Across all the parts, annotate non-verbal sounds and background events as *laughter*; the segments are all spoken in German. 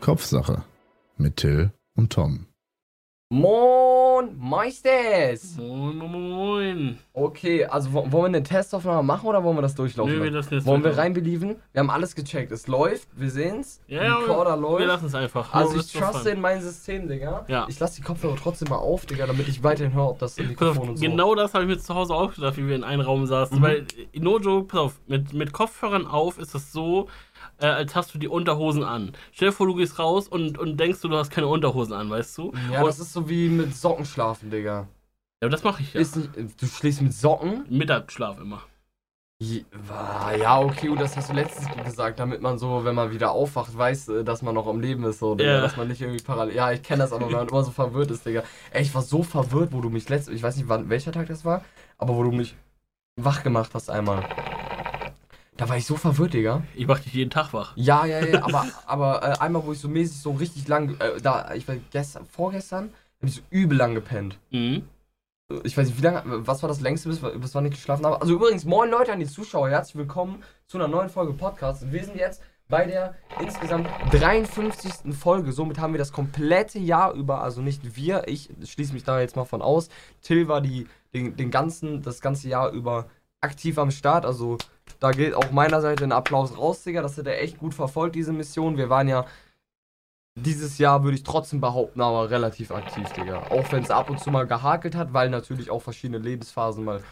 Kopfsache mit Till und Tom. Moin, Meisters! Moin, moin, moin. Okay, also wo- wollen wir eine Testaufnahme machen oder wollen wir das durchlaufen? Nö, wir lassen? jetzt wollen wir weiter. reinbelieven? Wir haben alles gecheckt. Es läuft, wir sehen's. Ja, ja, Recorder wir läuft. lassen es einfach. Also ich truste in mein System, Digga. Ja. Ich lasse die Kopfhörer trotzdem mal auf, Digga, damit ich weiterhin höre, ob das Mikrofon auf, und so. genau das habe ich mir zu Hause auch gedacht, wie wir in einem Raum saßen. Mhm. Weil, no joke, pass auf, mit, mit Kopfhörern auf ist das so, äh, als hast du die Unterhosen an. Stell dir vor, du gehst raus und, und denkst du, du hast keine Unterhosen an, weißt du? Ja, und, das ist so wie mit Socken schlafen, Digga. ja das mache ich ja. Nicht, du schläfst mit Socken? Mittagsschlaf immer. Ja, okay, gut, das hast du letztens gesagt, damit man so, wenn man wieder aufwacht, weiß, äh, dass man noch am Leben ist, so, Ja. dass man nicht irgendwie parallel. Ja, ich kenne das aber, wenn man immer so verwirrt ist, Digga. Ey, ich war so verwirrt, wo du mich letztens, ich weiß nicht, wann, welcher Tag das war, aber wo du mich wach gemacht hast einmal. Da war ich so verwirrt, Digga. Ich mache dich jeden Tag wach. Ja, ja, ja, *laughs* aber, aber äh, einmal, wo ich so mäßig so richtig lang, äh, da, ich war gestern, vorgestern, hab ich so übel lang gepennt. Mhm. Ich weiß nicht, wie lange, was war das längste, bis, bis wann ich geschlafen habe? Also übrigens, moin Leute an die Zuschauer, herzlich willkommen zu einer neuen Folge Podcast. Wir sind jetzt bei der insgesamt 53. Folge. Somit haben wir das komplette Jahr über, also nicht wir, ich schließe mich da jetzt mal von aus. Till war die, den, den ganzen, das ganze Jahr über aktiv am Start. Also da geht auch meiner Seite ein Applaus raus, Digga. Das hat er echt gut verfolgt, diese Mission. Wir waren ja dieses Jahr würde ich trotzdem behaupten, aber relativ aktiv, Digga. Auch wenn es ab und zu mal gehakelt hat, weil natürlich auch verschiedene Lebensphasen mal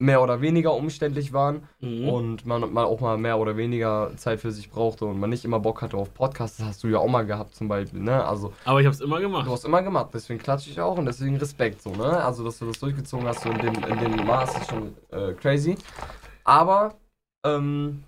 mehr oder weniger umständlich waren Mhm. und man mal auch mal mehr oder weniger Zeit für sich brauchte und man nicht immer Bock hatte auf Podcasts. Das hast du ja auch mal gehabt zum Beispiel, ne? Also Aber ich habe es immer gemacht. du hast immer gemacht, deswegen klatsche ich auch und deswegen Respekt so, ne? Also dass du das durchgezogen hast so in dem, in dem Maß ist schon äh, crazy. Aber ähm,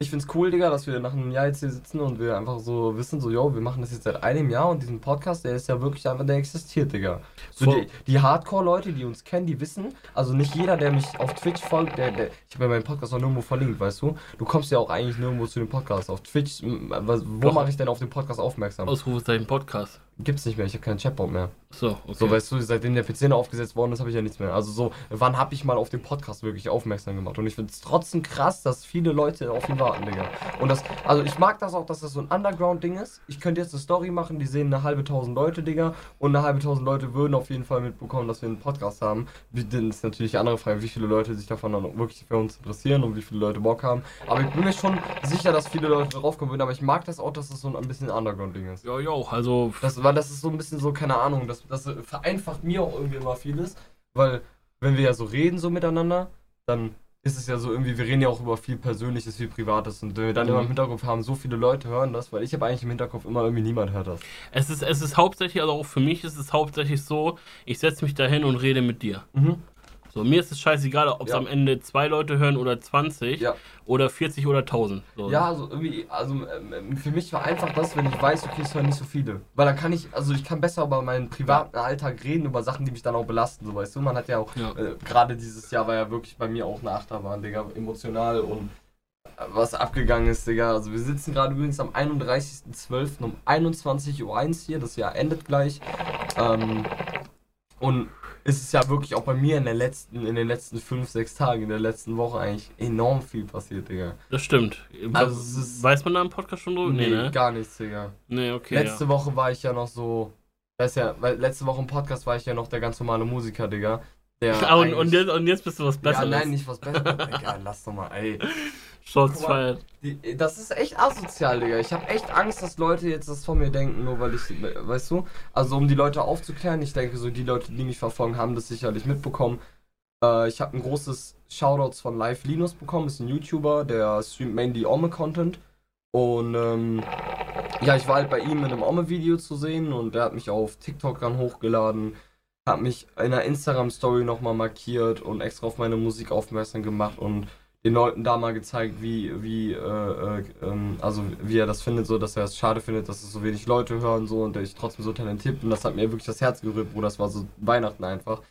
ich find's cool, Digga, dass wir nach einem Jahr jetzt hier sitzen und wir einfach so wissen, so, yo, wir machen das jetzt seit einem Jahr und diesen Podcast, der ist ja wirklich einfach, der existiert, Digga. So Voll. die, die Hardcore-Leute, die uns kennen, die wissen, also nicht jeder, der mich auf Twitch folgt, der, der ich habe ja meinen Podcast auch nirgendwo verlinkt, weißt du? Du kommst ja auch eigentlich nirgendwo zu dem Podcast. Auf Twitch, was, wo mache ich denn auf den Podcast aufmerksam? Ausrufezeichen Podcast. Gibt's nicht mehr, ich habe keinen Chatbot mehr. So, okay. So, weißt du, seitdem der PC aufgesetzt worden ist, habe ich ja nichts mehr. Also so, wann habe ich mal auf den Podcast wirklich aufmerksam gemacht? Und ich finde es trotzdem krass, dass viele Leute auf ihn warten, Digga. Und das, also ich mag das auch, dass das so ein Underground-Ding ist. Ich könnte jetzt eine Story machen, die sehen eine halbe tausend Leute, Digga. Und eine halbe tausend Leute würden auf jeden Fall mitbekommen, dass wir einen Podcast haben. Wie- ist natürlich die andere Frage, wie viele Leute sich davon dann wirklich für uns interessieren und wie viele Leute Bock haben. Aber ich bin mir schon sicher, dass viele Leute drauf kommen würden. Aber ich mag das auch, dass das so ein bisschen Underground-Ding ist. ja, ja, also. Das, weil das ist so ein bisschen so, keine Ahnung, das, das vereinfacht mir auch irgendwie immer vieles, weil wenn wir ja so reden so miteinander, dann ist es ja so irgendwie, wir reden ja auch über viel Persönliches, viel Privates und wenn wir dann Mhm. immer im Hinterkopf haben, so viele Leute hören das, weil ich habe eigentlich im Hinterkopf immer irgendwie niemand hört das. Es ist, es ist hauptsächlich, also auch für mich ist es hauptsächlich so, ich setze mich dahin und rede mit dir. Mhm. So, mir ist es scheißegal, ob es Ja. am Ende zwei Leute hören oder 20 Ja. oder 40 oder 1000. So. Ja, also irgendwie, also ähm, für mich war einfach das, wenn ich weiß, okay, es hören nicht so viele. Weil dann kann ich, also ich kann besser über meinen privaten Alltag reden, über Sachen, die mich dann auch belasten, so weißt du. Man hat ja auch, Ja. äh, gerade dieses Jahr war ja wirklich bei mir auch eine Achterbahn, Digga, emotional und äh, was abgegangen ist, Digga. Also wir sitzen gerade übrigens am 31.12. um 21.01 Uhr hier, das Jahr endet gleich. Ähm, und es ist ja wirklich auch bei mir in, der letzten, in den letzten 5, 6 Tagen, in der letzten Woche eigentlich enorm viel passiert, Digga. Das stimmt. Also es ist- Weiß man da im Podcast schon drüber? Nee, ne? gar nichts, Digga. Nee, okay. letzte ja. Woche war ich ja noch so. Das ist ja, weil letzte Woche im Podcast war ich ja noch der ganz normale Musiker, Digga. Der *laughs* Ah, und, und, jetzt, und jetzt bist du was Ja, Besseres. nein, nicht was Besseres. Egal, lass doch mal, ey. *laughs* Mal. feiert. Die, das ist echt asozial, Digga. Ich habe echt Angst, dass Leute jetzt das von mir denken, nur weil ich, weißt du? Also um die Leute aufzuklären, ich denke so, die Leute, die mich verfolgen, haben das sicherlich mitbekommen. Äh, ich habe ein großes Shoutouts von Live Linus bekommen, ist ein YouTuber, der streamt mainly Ome-Content. Und ähm, ja, ich war halt bei ihm in einem Ome-Video zu sehen und der hat mich auf TikTok dann hochgeladen, hat mich in einer Instagram-Story nochmal markiert und extra auf meine Musik aufmerksam gemacht und den Leuten da mal gezeigt, wie, wie, äh, äh, ähm, also wie er das findet, so dass er es schade findet, dass es so wenig Leute hören so und ich trotzdem so talentiert bin. Das hat mir wirklich das Herz gerührt, Bruder. Das war so Weihnachten einfach.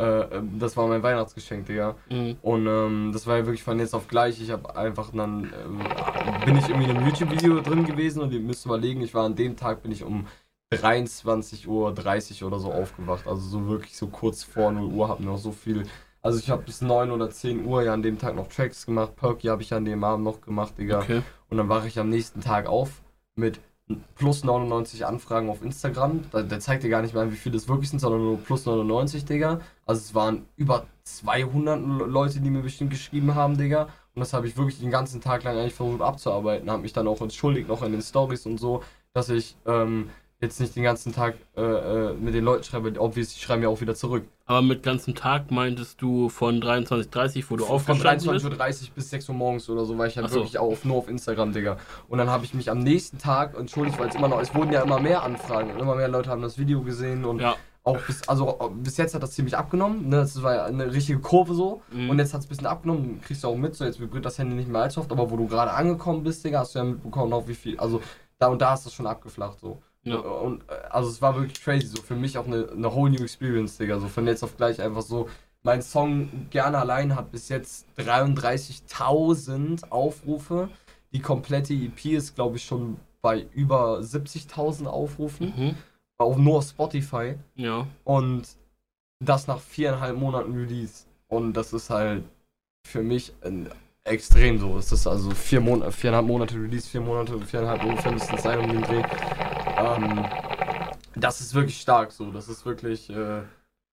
Äh, ähm, das war mein Weihnachtsgeschenk, Digga. Mhm. Und ähm, das war ja wirklich von jetzt auf gleich. Ich habe einfach dann, ähm, bin ich irgendwie in einem YouTube-Video drin gewesen und ihr müsst überlegen, ich war an dem Tag, bin ich um 23.30 Uhr oder so aufgewacht. Also so wirklich so kurz vor 0 Uhr, hab noch so viel. Also ich habe bis 9 oder 10 Uhr ja an dem Tag noch Tracks gemacht. Perky habe ich an dem Abend noch gemacht, Digga. Okay. Und dann wache ich am nächsten Tag auf mit plus 99 Anfragen auf Instagram. Da, der zeigt dir gar nicht mehr, wie viele es wirklich sind, sondern nur plus 99, Digga. Also es waren über 200 Leute, die mir bestimmt geschrieben haben, Digga. Und das habe ich wirklich den ganzen Tag lang eigentlich versucht abzuarbeiten. Habe mich dann auch entschuldigt, noch in den Stories und so, dass ich ähm, jetzt nicht den ganzen Tag äh, äh, mit den Leuten schreibe. Obviously, ich schreibe mir auch wieder zurück. Aber mit ganzem Tag meintest du von 23.30 wo du Von aufgestanden bist? 23.30 Uhr bis 6 Uhr morgens oder so war ich halt so. wirklich auf, nur auf Instagram, Digga. Und dann habe ich mich am nächsten Tag entschuldigt, weil es immer noch, es wurden ja immer mehr Anfragen und immer mehr Leute haben das Video gesehen und Ja. auch bis, also bis jetzt hat das ziemlich abgenommen, ne? Das war ja eine richtige Kurve so. Mhm. Und jetzt hat es ein bisschen abgenommen, kriegst du auch mit, so jetzt vibriert das Handy nicht mehr allzu oft, aber wo du gerade angekommen bist, Digga, hast du ja mitbekommen, auch wie viel, also da und da ist das schon abgeflacht so. Ja. Und äh, also es war wirklich crazy, so für mich auch eine, eine whole new experience, Digga. So von jetzt auf gleich einfach so. Mein Song Gerne allein hat bis jetzt 33.000 Aufrufe. Die komplette EP ist, glaube ich, schon bei über 70.000 Aufrufen. Mhm. Auch nur auf Spotify. Ja. Und das nach viereinhalb Monaten Release. Und das ist halt für mich extrem so. Es ist also vier Monate, viereinhalb Monate Release, vier Monate, viereinhalb ungefähr müssten es sein um den Dreh. Ähm, das ist wirklich stark so. Das ist wirklich äh,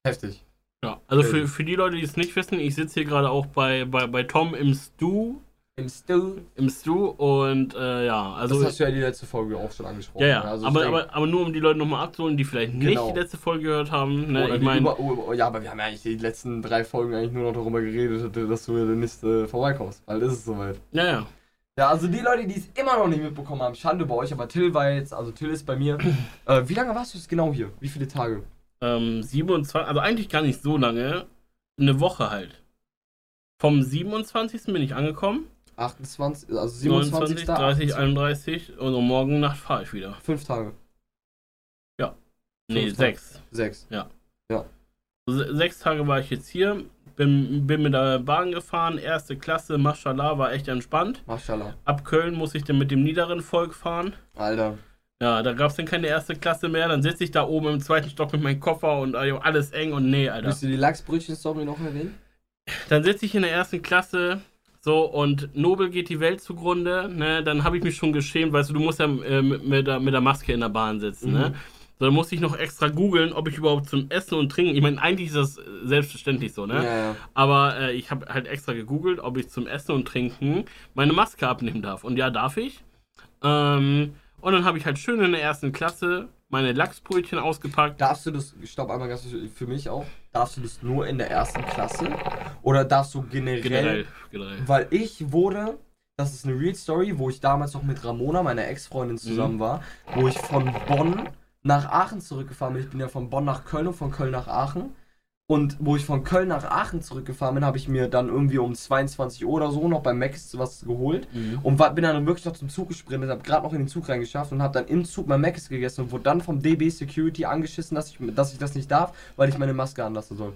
heftig. Ja, also für, für die Leute, die es nicht wissen, ich sitze hier gerade auch bei, bei, bei Tom im Stu, Im Still. im Stu und äh, ja, also das hast du ja die letzte Folge auch schon angesprochen. ja, ja, Also ich aber, aber, aber nur um die Leute nochmal abzuholen, die vielleicht nicht Genau. die letzte Folge gehört haben, ne, ich die meine, über, oh, ja, aber wir haben ja eigentlich die letzten drei Folgen eigentlich nur noch darüber geredet, dass du ja nicht äh, vorbeikommst. Weil ist es soweit. ja, ja, Ja, also die Leute, die es immer noch nicht mitbekommen haben, Schande bei euch, aber Till war jetzt, also Till ist bei mir. *clears throat* äh, wie lange warst du jetzt genau hier? Wie viele Tage? ähm, 27, also eigentlich gar nicht so lange, eine Woche halt. Vom 27. bin ich angekommen, 28, also 27. 29, 30, 31 und um morgen Nacht fahre ich wieder. Fünf Tage. Nee, Fünf Tage. sechs. Sechs. Se- Sechs Tage war ich jetzt hier, bin, bin mit der Bahn gefahren, erste Klasse, Maschallah, war echt entspannt. Mashallah. Ab Köln muss ich dann mit dem niederen Volk fahren. Alter. Ja, da gab es dann keine erste Klasse mehr. Dann sitze ich da oben im zweiten Stock mit meinem Koffer und alles eng und nee, Alter. Willst du die Lachsbrötchen-Story noch erwähnen? Dann sitze ich in der ersten Klasse, so und Nobel geht die Welt zugrunde, ne? Dann habe ich mich schon geschämt, weißt du, du musst ja äh, mit, mit, der, mit der Maske in der Bahn sitzen, ne? Mhm. So, dann musste ich noch extra googeln, ob ich überhaupt zum Essen und Trinken, ich meine, eigentlich ist das selbstverständlich so, ne? Ja, ja. Aber äh, ich habe halt extra gegoogelt, ob ich zum Essen und Trinken meine Maske abnehmen darf. Und ja, darf ich. Ähm, und dann habe ich halt schön in der ersten Klasse meine Lachsbrötchen ausgepackt. Darfst du das, stopp einmal ganz für mich auch, darfst du das nur in der ersten Klasse? Oder darfst du generell, Generell, generell. Weil ich wurde, das ist eine Real Story, wo ich damals noch mit Ramona, meiner Ex-Freundin, zusammen war, wo ich von Bonn nach Aachen zurückgefahren bin. Ich bin ja von Bonn nach Köln und von Köln nach Aachen. Und wo ich von Köln nach Aachen zurückgefahren bin, habe ich mir dann irgendwie um 22 Uhr oder so noch beim Max was geholt. Mhm. Und war, bin dann wirklich noch zum Zug gesprintet, habe gerade noch in den Zug reingeschafft und habe dann im Zug mein Max gegessen und wurde dann vom DB Security angeschissen, dass ich, dass ich das nicht darf, weil ich meine Maske anlassen soll.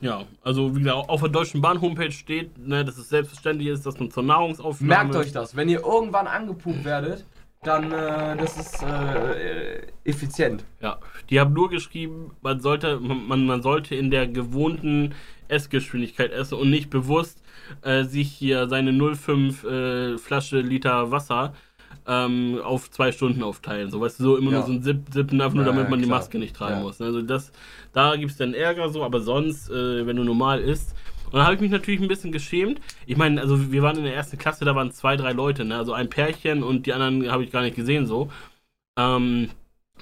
Ja, also wie gesagt, auf der Deutschen Bahn Homepage steht, ne, dass es selbstverständlich ist, dass man zur Nahrungsaufnahme... Merkt euch das, wenn ihr irgendwann angepupt werdet, dann äh, das ist äh, effizient. Ja, die haben nur geschrieben, man sollte, man, man sollte in der gewohnten Essgeschwindigkeit essen und nicht bewusst äh, sich hier seine 0,5 äh, Flasche Liter Wasser ähm, auf zwei Stunden aufteilen. So, weißt du, so immer Ja. nur so ein Sipp, Sippen, einfach nur Ja, damit man die klar. Maske nicht tragen Ja. muss. Also das, da gibt es dann Ärger so, aber sonst, äh, wenn du normal isst. Und dann habe ich mich natürlich ein bisschen geschämt. Ich meine, also wir waren in der ersten Klasse, da waren zwei, drei Leute, ne? Also ein Pärchen und die anderen habe ich gar nicht gesehen so. Ähm,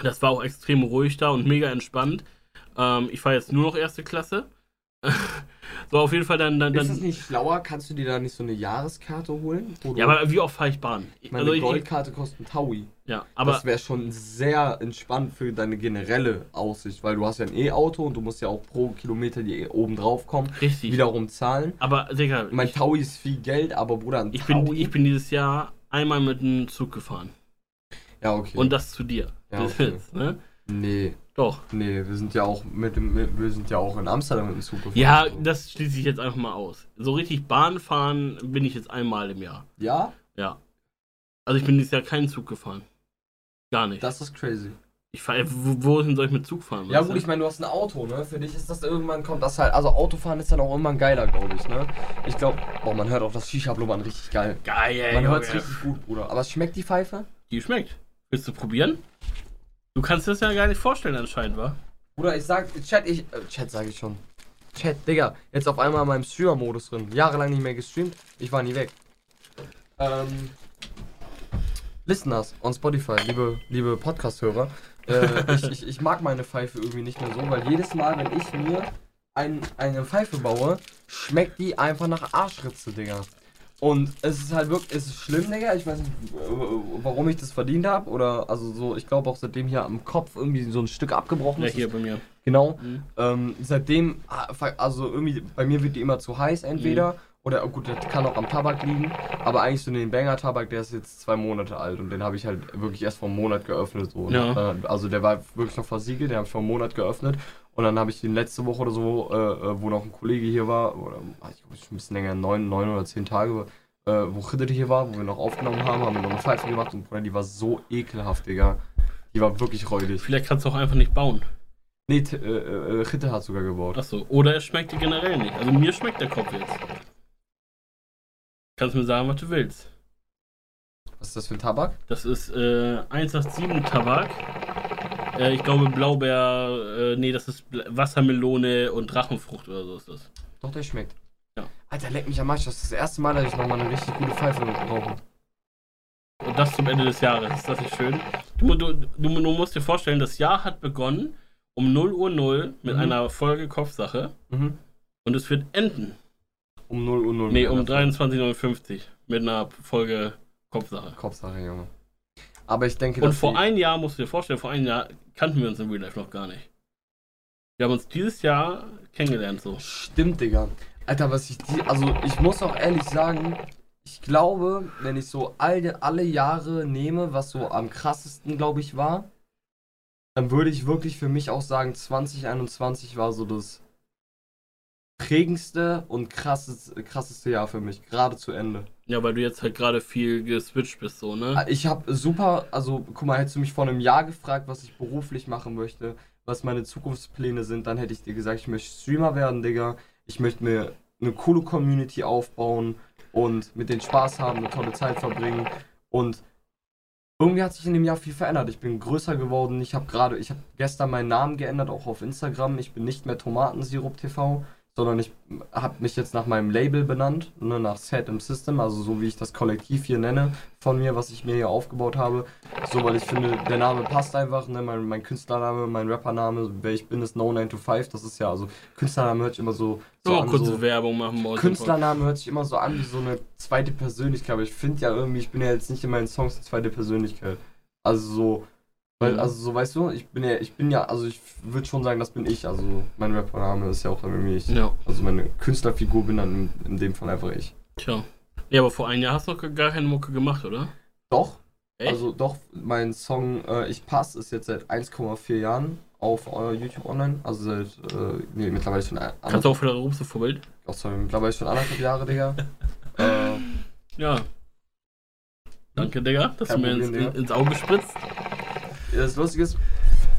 das war auch extrem ruhig da und mega entspannt. Ähm, ich fahre jetzt nur noch erste Klasse. *laughs* so, auf jeden Fall dann. dann, Ist das dann nicht schlauer? Kannst du dir da nicht so eine Jahreskarte holen? Ja, aber wie oft fahre ich Bahn? Ich- meine also Goldkarte kostet ein Taui. ja, aber das wäre schon sehr entspannt für deine generelle Aussicht, weil du hast ja ein E-Auto und du musst ja auch pro Kilometer, die oben drauf kommen, richtig. wiederum zahlen. Aber, Digga, Mein Taui ist viel Geld, aber Bruder, ein ich, Taui... bin, ich bin dieses Jahr einmal mit einem Zug gefahren. ja, okay. Und das zu dir. Ja, *laughs* okay. ne? nee, Doch. nee, wir sind ja auch mit dem, wir sind ja auch in Amsterdam mit dem Zug gefahren. Ja, das schließe ich jetzt einfach mal aus. So richtig Bahn fahren bin ich jetzt einmal im Jahr. Ja, Ja. Also ich bin dieses Jahr keinen Zug gefahren. Gar nicht. das ist crazy. ich fahr, wo, wohin soll ich mit Zug fahren? Ja gut, du? ich meine, du hast ein Auto, ne? Für dich ist das irgendwann, kommt das halt, also Autofahren ist dann auch irgendwann geiler, glaube ich, ne? Ich glaube, boah, man hört auch das Shisha-Blubbern richtig geil. Geil, Man hört es richtig gut, Bruder. Aber es schmeckt die Pfeife? Die schmeckt. Willst du probieren? Du kannst das ja gar nicht vorstellen anscheinend, wa? Bruder, ich sag, Chat, ich, äh, Chat sage ich schon. Chat, Digga, jetzt auf einmal in meinem Streamer-Modus drin. Jahrelang nicht mehr gestreamt, ich war nie weg. Ähm, Listeners on Spotify, liebe, liebe Podcast-Hörer, äh, *laughs* ich, ich, ich mag meine Pfeife irgendwie nicht mehr so, weil jedes Mal, wenn ich mir ein, eine Pfeife baue, schmeckt die einfach nach Arschritze, Digga. Und es ist halt wirklich, es ist schlimm, Digga. Ich weiß nicht, warum ich das verdient habe. Oder, also so, ich glaube auch seitdem hier am Kopf irgendwie so ein Stück abgebrochen Ja, ist. hier bei mir. Genau. Mhm. Ähm, seitdem, ah, also irgendwie, bei mir wird die immer zu heiß entweder. Oder oh gut, das kann auch am Tabak liegen. Aber eigentlich so den Banger-Tabak, der ist jetzt zwei Monate alt. Und den habe ich halt wirklich erst vor einem Monat geöffnet. So. Ja. Äh, Also der war wirklich noch versiegelt, den habe ich vor einem Monat geöffnet. Und dann habe ich den letzte Woche oder so, äh, äh, wo noch ein Kollege hier war, oder ich glaube schon ein bisschen länger, neun, neun oder zehn Tage, äh, wo Ritter hier war, wo wir noch aufgenommen haben, haben wir noch eine Pfeife gemacht und Bruder, die war so ekelhaft, Digga. Die war wirklich räudig. Vielleicht kannst du auch einfach nicht bauen. Nee, T- äh, äh, Ritter hat sogar gebaut. Achso. Oder es schmeckt dir generell nicht. Also mir schmeckt der Kopf jetzt. Kannst mir sagen, was du willst. Was ist das für ein Tabak? Das ist äh, 187 Tabak. Äh, ich glaube Blaubeer, äh, nee, das ist Bla- Wassermelone und Drachenfrucht oder so ist das. Doch, der schmeckt. Ja. Alter, leck mich am Arsch. Das ist das erste Mal, dass ich nochmal eine richtig gute Pfeife brauche. Und das zum Ende des Jahres. Ist das nicht schön? Du, du, du, du musst dir vorstellen, das Jahr hat begonnen um 0 Uhr 0 mit Mhm. einer Folge Kopfsache Mhm. und es wird enden. Um 0 Uhr 0. Nee, um 23.59 mit einer Folge Kopfsache. Kopfsache, Junge. Aber ich denke, Und vor einem Jahr, musst du dir vorstellen, vor einem Jahr kannten wir uns im Real Life noch gar nicht. Wir haben uns dieses Jahr kennengelernt so. Stimmt, Digga. Alter, was ich die. Also, ich muss auch ehrlich sagen, ich glaube, wenn ich so alle, alle Jahre nehme, was so am krassesten, glaube ich, war, dann würde ich wirklich für mich auch sagen, 2021 war so das prägendste und krasseste, krasseste Jahr für mich, gerade zu Ende. Ja, weil du jetzt halt gerade viel geswitcht bist so, ne? Ich habe super, also guck mal, hättest du mich vor einem Jahr gefragt, was ich beruflich machen möchte, was meine Zukunftspläne sind, dann hätte ich dir gesagt, ich möchte Streamer werden, Digga. Ich möchte mir eine coole Community aufbauen und mit denen Spaß haben, eine tolle Zeit verbringen. Und irgendwie hat sich in dem Jahr viel verändert. Ich bin größer geworden. Ich habe gerade, ich habe gestern meinen Namen geändert, auch auf Instagram. Ich bin nicht mehr Tomatensirup TV, sondern ich habe mich jetzt nach meinem Label benannt, ne, nach Set im System, also so wie ich das Kollektiv hier nenne von mir, was ich mir hier aufgebaut habe. So, weil ich finde, der Name passt einfach, ne, mein, mein Künstlername, mein Rappername, wer ich bin, ist No 9 to 5. Das ist ja, also Künstlername hört sich immer so, so So, an, kurze so Werbung machen heute. Künstlername hört sich immer so an wie so eine zweite Persönlichkeit, aber ich finde ja irgendwie, ich bin ja jetzt nicht in meinen Songs eine zweite Persönlichkeit. Also so, weil, Mhm. also so, weißt du, ich bin ja, ich bin ja, also ich würde schon sagen, das bin ich. Also mein Rappername ist ja auch irgendwie ich. Ja, Also meine Künstlerfigur bin dann in, in dem Fall einfach ich. tja. Ja, aber vor einem Jahr hast du noch gar keine Mucke gemacht, oder? Doch, Echt? also doch, mein Song äh, Ich Pass ist jetzt seit 1,4 Jahren auf äh, YouTube online. Also seit, äh, nee, mittlerweile schon ein- Kannst du auch für deine Rupse Vorbild? Ach, sorry, mittlerweile schon anderthalb Jahre, Digga. *laughs* äh, Ja. Danke, Digga, dass du mir ins, ins Auge spritzt. Das Lustige ist,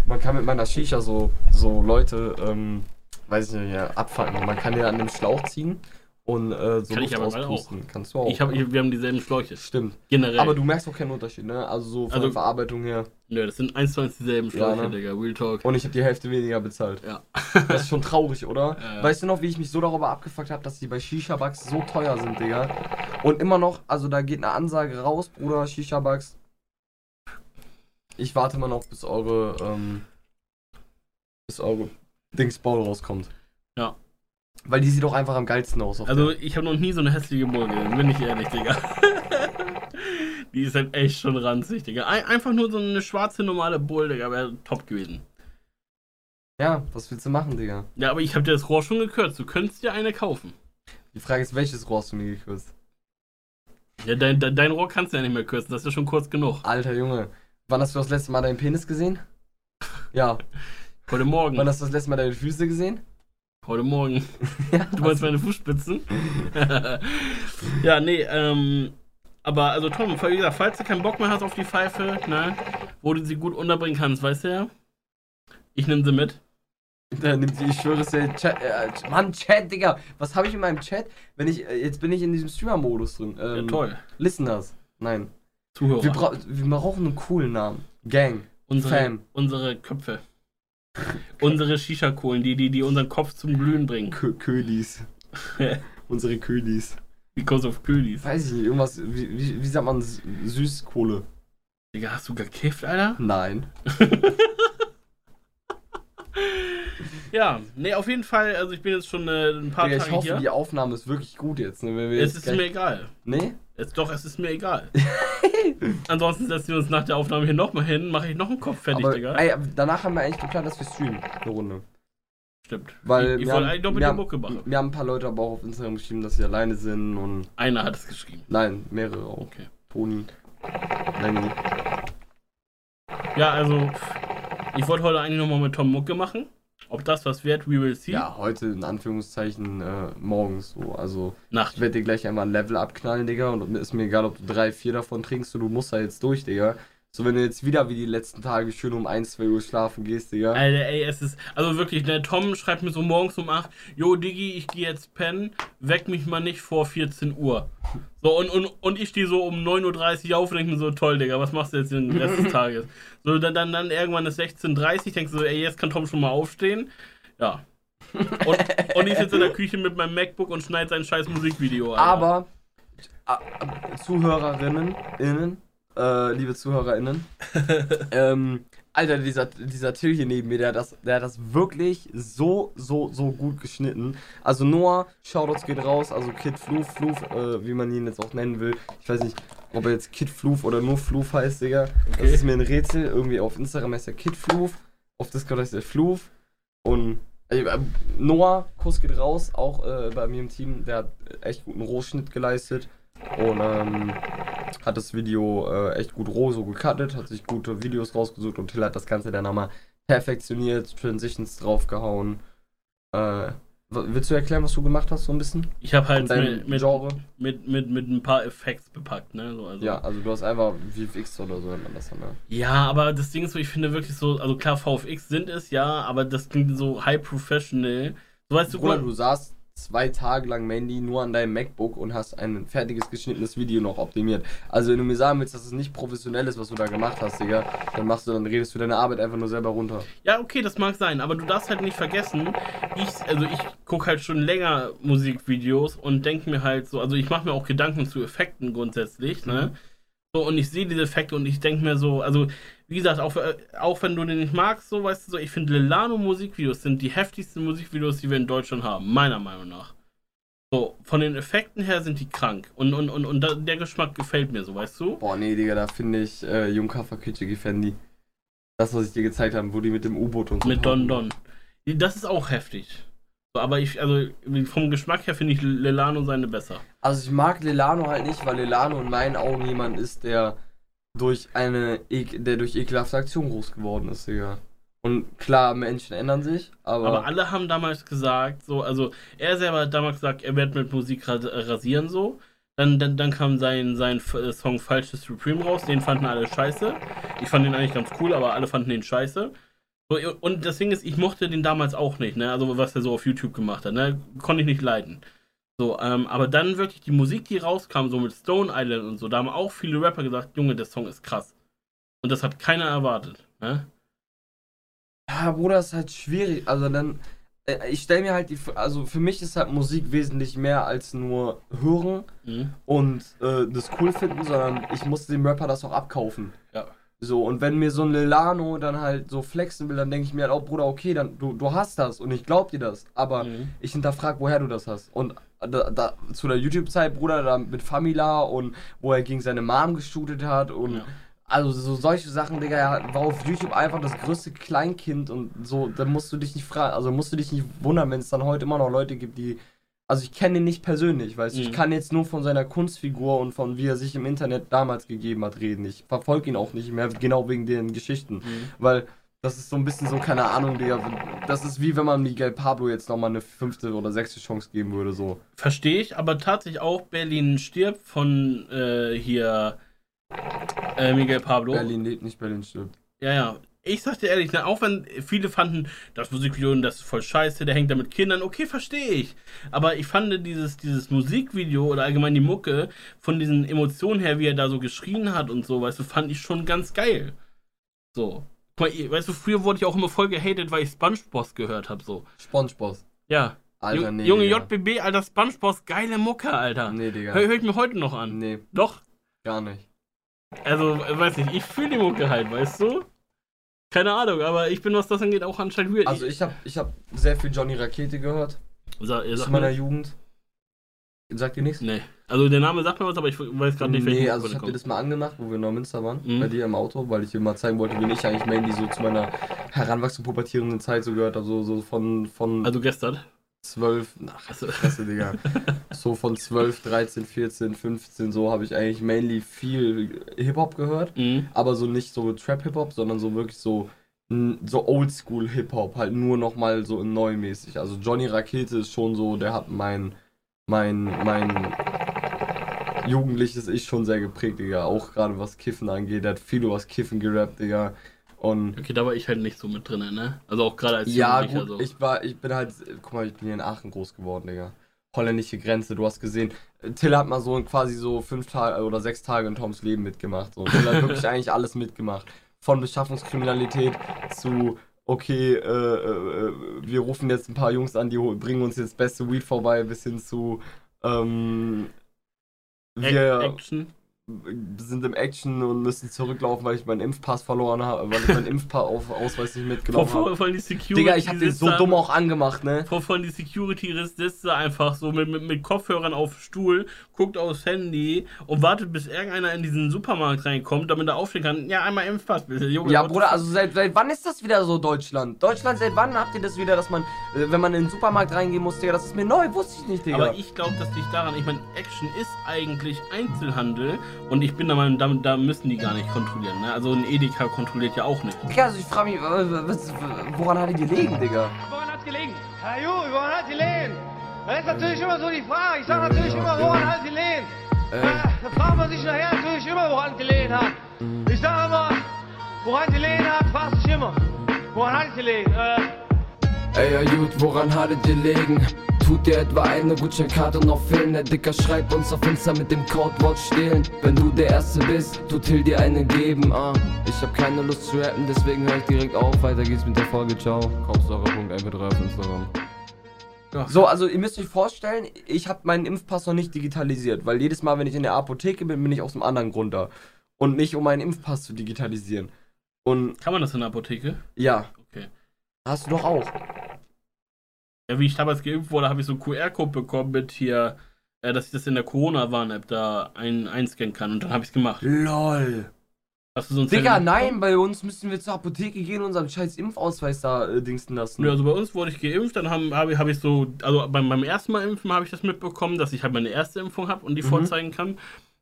man kann mit meiner Shisha so, so Leute, ähm, weiß ich nicht, ja, abfangen. Man kann ja an dem Schlauch ziehen und äh, so Kann ich Luft bald auspusten. Kannst du auch. Ich hab, ich, wir haben dieselben Schläuche. Stimmt. Generell. Aber du merkst auch keinen Unterschied, ne? Also so von Also- der Verarbeitung her. Nö, das sind eins zu eins dieselben Ja, Schläuche, ne? Digga. Real Talk. Und ich habe die Hälfte weniger bezahlt. Ja. Das ist schon traurig, oder? *laughs* Ja, ja. Weißt du noch, wie ich mich so darüber abgefuckt habe, dass die bei Shisha-Bugs so teuer sind, Digga? Und immer noch, also da geht eine Ansage raus, Bruder, Shisha-Bugs. Ich warte mal noch, bis eure, ähm, bis eure Dings Ball rauskommt. Ja. Weil die sieht doch einfach am geilsten aus. Also, der. ich habe noch nie so eine hässliche Bowl gesehen, bin ich ehrlich, Digga. *laughs* Die ist halt echt schon ranzig, Digga. Ein, einfach nur so eine schwarze normale Bull, Digga, wäre top gewesen. Ja, was willst du machen, Digga? Ja, aber ich habe dir das Rohr schon gekürzt. Du könntest dir eine kaufen. Die Frage ist, welches Rohr hast du mir gekürzt? Ja, dein, dein, dein Rohr kannst du ja nicht mehr kürzen, das ist ja schon kurz genug. Alter Junge, wann hast du das letzte Mal deinen Penis gesehen? Ja. Heute Morgen. Wann hast du das letzte Mal deine Füße gesehen? Heute Morgen. *laughs* Ja. Du meinst meine Fußspitzen? *laughs* ja, nee, ähm. Aber also Tom, wie gesagt, falls du keinen Bock mehr hast auf die Pfeife, ne, wo du sie gut unterbringen kannst, weißt du ja? Ich nehme sie mit. Da nimmt die, ich schwöre es dir, Chat, äh, Mann, Chat, Digga, was habe ich in meinem Chat? Wenn ich, äh, jetzt bin ich in diesem Streamer-Modus drin. Ja, Ähm, toll. Listeners. Nein. Zuhörer. Wir, bra wir brauchen einen coolen Namen. Gang. unsere, Fam. unsere Köpfe. unsere Shisha-Kohlen, die, die, die unseren Kopf zum Glühen bringen. Kö Kölis. *laughs* Unsere Kölis. Because of Kühlis. Weiß ich nicht, irgendwas, wie, wie, wie sagt man Süßkohle? Digga, hast du gekifft, Alter? Nein. *laughs* Ja, nee, auf jeden Fall, also ich bin jetzt schon äh, ein paar Digga, ich Tage hoffe, hier. die Aufnahme ist wirklich gut jetzt. Ne? Wenn wir es jetzt ist gleich- mir egal. Nee? Es, doch, es ist mir egal. *laughs* Ansonsten setzen wir uns nach der Aufnahme hier nochmal hin, mache ich noch einen Kopf fertig, aber, Digga. ey, danach haben wir eigentlich geplant, dass wir streamen. Eine Runde. Stimmt. Weil ich ich wir wollte haben- eigentlich doch mit wir der haben- Mucke machen. Mir haben ein paar Leute aber auch auf Instagram geschrieben, dass sie alleine sind und. Einer hat es geschrieben. Nein, mehrere auch. Okay. Toni. Lenny. Ja, also, ich wollte heute eigentlich nochmal mit Tom Mucke machen. Ob das was wird, we will see. Ja, heute in Anführungszeichen äh, morgens so. Also Nacht. ich werde dir gleich einmal ein Level abknallen, Digga. Und ist mir egal, ob du drei, vier davon trinkst, du musst da jetzt durch, Digga. So, wenn du jetzt wieder wie die letzten Tage schön um 1, 2 Uhr schlafen gehst, Digga. Alter, ey, es ist, also wirklich, der Tom schreibt mir so morgens um 8, Jo, Diggi, ich gehe jetzt pennen, weck mich mal nicht vor 14 Uhr. So, und, und, und ich stehe so um 9.30 Uhr auf und denke mir so, toll, Digga, was machst du jetzt den Rest des *laughs* Tages? So, dann, dann, dann irgendwann ist 16.30 Uhr, denkst du so, ey, jetzt kann Tom schon mal aufstehen. Ja. Und, und ich sitze in der Küche mit meinem MacBook und schneide sein scheiß Musikvideo. Alter. Aber a- Zuhörerinnen, innen, äh, liebe ZuhörerInnen, *laughs* ähm, Alter, dieser, dieser Till hier neben mir, der hat, das, der hat das wirklich so, so, so gut geschnitten. Also Noah, Shoutouts geht raus, also Kid Floof, Floof, äh, wie man ihn jetzt auch nennen will. Ich weiß nicht, ob er jetzt Kid Floof oder nur Floof heißt, Digga. Das Okay. ist mir ein Rätsel. Irgendwie auf Instagram heißt er Kid Floof, auf Discord heißt er Floof. Und äh, Noah, Kuss geht raus, auch äh, bei mir im Team, der hat echt guten Rohschnitt geleistet und ähm, hat das Video äh, echt gut roh so gecuttet, hat sich gute Videos rausgesucht und Till hat das Ganze dann nochmal perfektioniert, Transitions draufgehauen. Äh, willst du erklären, was du gemacht hast, so ein bisschen? ich habe halt mit, mit, Genre? mit, mit, mit ein paar Effekts bepackt, ne? So, also. Ja, also du hast einfach VFX oder so nennt man das dann, ne? Ja, aber das Ding ist so, ich finde wirklich so, also klar, VFX sind es ja, aber das klingt so high professional. So weißt du, Bruder, du saßt zwei Tage lang Mandy nur an deinem MacBook und hast ein fertiges geschnittenes Video noch optimiert. Also wenn du mir sagen willst, dass es nicht professionell ist, was du da gemacht hast, Digga, dann machst du, dann redest du deine Arbeit einfach nur selber runter. ja, okay, das mag sein, aber du darfst halt nicht vergessen, ich, also ich gucke halt schon länger Musikvideos und denke mir halt so, also ich mache mir auch Gedanken zu Effekten grundsätzlich, ne? So, und ich sehe diese Effekte und ich denke mir so, also, wie gesagt, auch, äh, auch wenn du den nicht magst, so, weißt du, so, ich finde Lilano Musikvideos sind die heftigsten Musikvideos, die wir in Deutschland haben, meiner Meinung nach. So, von den Effekten her sind die krank. Und, und, und, und der Geschmack gefällt mir so, weißt du? Boah, nee, Digga, da finde ich äh, Jungkafferküche Gefendi. Das, was ich dir gezeigt habe, wo die mit dem U-Boot und so. Mit Don. Don. Das ist auch heftig. Aber ich, also vom Geschmack her finde ich Lilano seine besser. Also ich mag Lelano halt nicht, weil Lelano in meinen Augen jemand ist, der durch eine, ek der durch ekelhafte Aktion groß geworden ist, Digga. Und klar, Menschen ändern sich, aber, Aber alle haben damals gesagt, so, also er selber hat damals gesagt, er wird mit Musik ras- rasieren so. Dann, dann, dann kam sein, sein äh, Song Falsches Supreme raus, den fanden alle scheiße. Ich fand den eigentlich ganz cool, aber alle fanden den scheiße. Und das Ding ist, ich mochte den damals auch nicht, ne? Also was er so auf YouTube gemacht hat, ne? Konnte ich nicht leiden. So, ähm, aber dann wirklich die Musik, die rauskam, so mit Stone Island und so, da haben auch viele Rapper gesagt, Junge, der Song ist krass. Und das hat keiner erwartet, ne? Ja, Bruder, ist halt schwierig. Also dann, äh, ich stelle mir halt die, also für mich ist halt Musik wesentlich mehr als nur hören Mhm. und äh, das cool finden, sondern ich muss dem Rapper das auch abkaufen. Ja. So, und wenn mir so ein Lilano dann halt so flexen will, dann denke ich mir halt auch, Bruder, okay, dann du, du hast das und ich glaub dir das, aber Mhm. ich hinterfrag, woher du das hast. Und da, da, zu der YouTube-Zeit, Bruder, da mit Famila und wo er gegen seine Mom geshootet hat und Ja. also so solche Sachen, Digga, er war auf YouTube einfach das größte Kleinkind und so, da musst du dich nicht fragen, also musst du dich nicht wundern, wenn es dann heute immer noch Leute gibt, die. Also ich kenne ihn nicht persönlich, weißt du, ich Mhm. kann jetzt nur von seiner Kunstfigur und von wie er sich im Internet damals gegeben hat reden. Ich verfolge ihn auch nicht mehr, genau wegen den Geschichten. Mhm. Weil das ist so ein bisschen so, keine Ahnung, Digga. Das ist wie wenn man Miguel Pablo jetzt nochmal eine fünfte oder sechste Chance geben würde, so. Verstehe ich, aber tatsächlich auch Berlin stirbt von äh, hier äh, Miguel Pablo. Berlin lebt nicht, Berlin stirbt. Ja, ja. Ich sag dir ehrlich, ne, auch wenn viele fanden, das Musikvideo, das ist voll scheiße, der hängt da mit Kindern, okay, verstehe ich. Aber ich fand dieses, dieses Musikvideo oder allgemein die Mucke von diesen Emotionen her, wie er da so geschrien hat und so, weißt du, fand ich schon ganz geil. So. Guck mal, weißt du, früher wurde ich auch immer voll gehatet, weil ich Spongebob gehört habe, so. Spongebob. Ja. Alter, nee. Junge Digga. JBB, Alter, Spongebob, geile Mucke, Alter. Nee, Digga. Hör, hör ich mir heute noch an. Nee, Doch. gar nicht. Also, äh, weiß nicht, ich fühle die Mucke halt, weißt du? Keine Ahnung, aber ich bin, was das angeht, auch anscheinend weird. Also ich habe ich hab sehr viel Johnny Rakete gehört. Sa Zu sag meiner mal. Jugend. Sagt ihr nichts? Nee. Also der Name sagt mir was, aber ich weiß gerade nicht, nee, welchen also ich habe dir das mal angemacht, wo wir in Neumünster waren, Mhm. bei dir im Auto, weil ich dir mal zeigen wollte, wie ich eigentlich mainly so zu meiner heranwachsenden, pubertierenden Zeit so gehört habe, so, so von, von Also gestern. 12, ach. Fresse, Digga. *laughs* so von 12, 13, 14, 15, so habe ich eigentlich mainly viel Hip-Hop gehört, Mhm. aber so nicht so Trap-Hip-Hop, sondern so wirklich so so Oldschool-Hip-Hop, halt nur nochmal so neumäßig. Also Johnny Rakete ist schon so, der hat mein, mein, mein jugendliches Ich schon sehr geprägt, Digga. Auch gerade was Kiffen angeht, der hat viel über das Kiffen gerappt, Digga. Und Okay, da war ich halt nicht so mit drin, ne? Also auch gerade als ja, Jugendlicher gut, so. ich war, ich bin halt, guck mal, ich bin hier in Aachen groß geworden, Digga. Holländische Grenze, du hast gesehen, Till hat mal so quasi so fünf Tage oder sechs Tage in Toms Leben mitgemacht. So. Till hat wirklich *laughs* eigentlich alles mitgemacht. Von Beschaffungskriminalität zu, okay, äh, äh, wir rufen jetzt ein paar Jungs an, die bringen uns jetzt beste Weed vorbei, bis hin zu, ähm, wir, Ac- Action. Sind im Action und müssen zurücklaufen, weil ich meinen Impfpass verloren habe, weil ich meinen Impfausweis nicht mitgenommen habe. vor, vor die Security. Digga, ich hab den so dumm auch angemacht, ne? Vor, vor die Security sitzt da einfach so mit, mit, mit Kopfhörern auf dem Stuhl, guckt aufs Handy und wartet, bis irgendeiner in diesen Supermarkt reinkommt, damit er aufstehen kann. Ja, einmal Impfpass bitte. Junge, Ja, Bruder, also seit, seit wann ist das wieder so Deutschland? Deutschland, seit wann habt ihr das wieder, dass man, äh, wenn man in den Supermarkt reingehen muss, Digga, das ist mir neu, wusste ich nicht, Digga. Aber ich glaube, das liegt daran, ich meine, Action ist eigentlich Einzelhandel und ich bin der Meinung, da, da müssen die gar nicht kontrollieren. Ne? Also ein Edeka kontrolliert ja auch nicht. Digga, also ich frage mich, äh, was, woran hat die gelegen, Digga? Woran hat's gelegen? Herr Ju, woran hat gelegen? Das ist natürlich immer so die Frage. Ich sag natürlich immer, woran hat gelegen? Äh. Da fragt man sich nachher natürlich immer, woran gelegen hat. Ich sag immer, woran gelegen hat, fragt sich immer. Woran hat gelegen? Äh, Ey, ja gut, woran hattet ihr legen? Tut dir etwa eine Gutscheinkarte noch fehlen? Der Dicker schreibt uns auf Insta mit dem Codewort stehlen. Wenn du der Erste bist, tut Till dir eine geben, ah. Ich hab keine Lust zu rappen, deswegen höre ich direkt auf. Weiter geht's mit der Folge, ciao. Kopfsache.mp3 auf Instagram. So, also ihr müsst euch vorstellen, ich habe meinen Impfpass noch nicht digitalisiert, weil jedes Mal, wenn ich in der Apotheke bin, bin ich aus einem anderen Grund da. Und nicht, um meinen Impfpass zu digitalisieren. Und Kann man das in der Apotheke? ja, Okay. hast du doch auch. Ja, wie ich damals geimpft wurde, habe ich so einen QR-Code bekommen mit hier, äh, dass ich das in der Corona-Warn-App da ein, einscannen kann und dann habe ich es gemacht. LOL. Hast du so Digga, Zettel nein, bei uns müssen wir zur Apotheke gehen und unseren scheiß Impfausweis da äh, dingsten lassen. Nö, also bei uns wurde ich geimpft, dann habe hab ich, hab ich so, also beim, beim ersten Mal impfen habe ich das mitbekommen, dass ich halt meine erste Impfung habe und die Mhm. vorzeigen kann.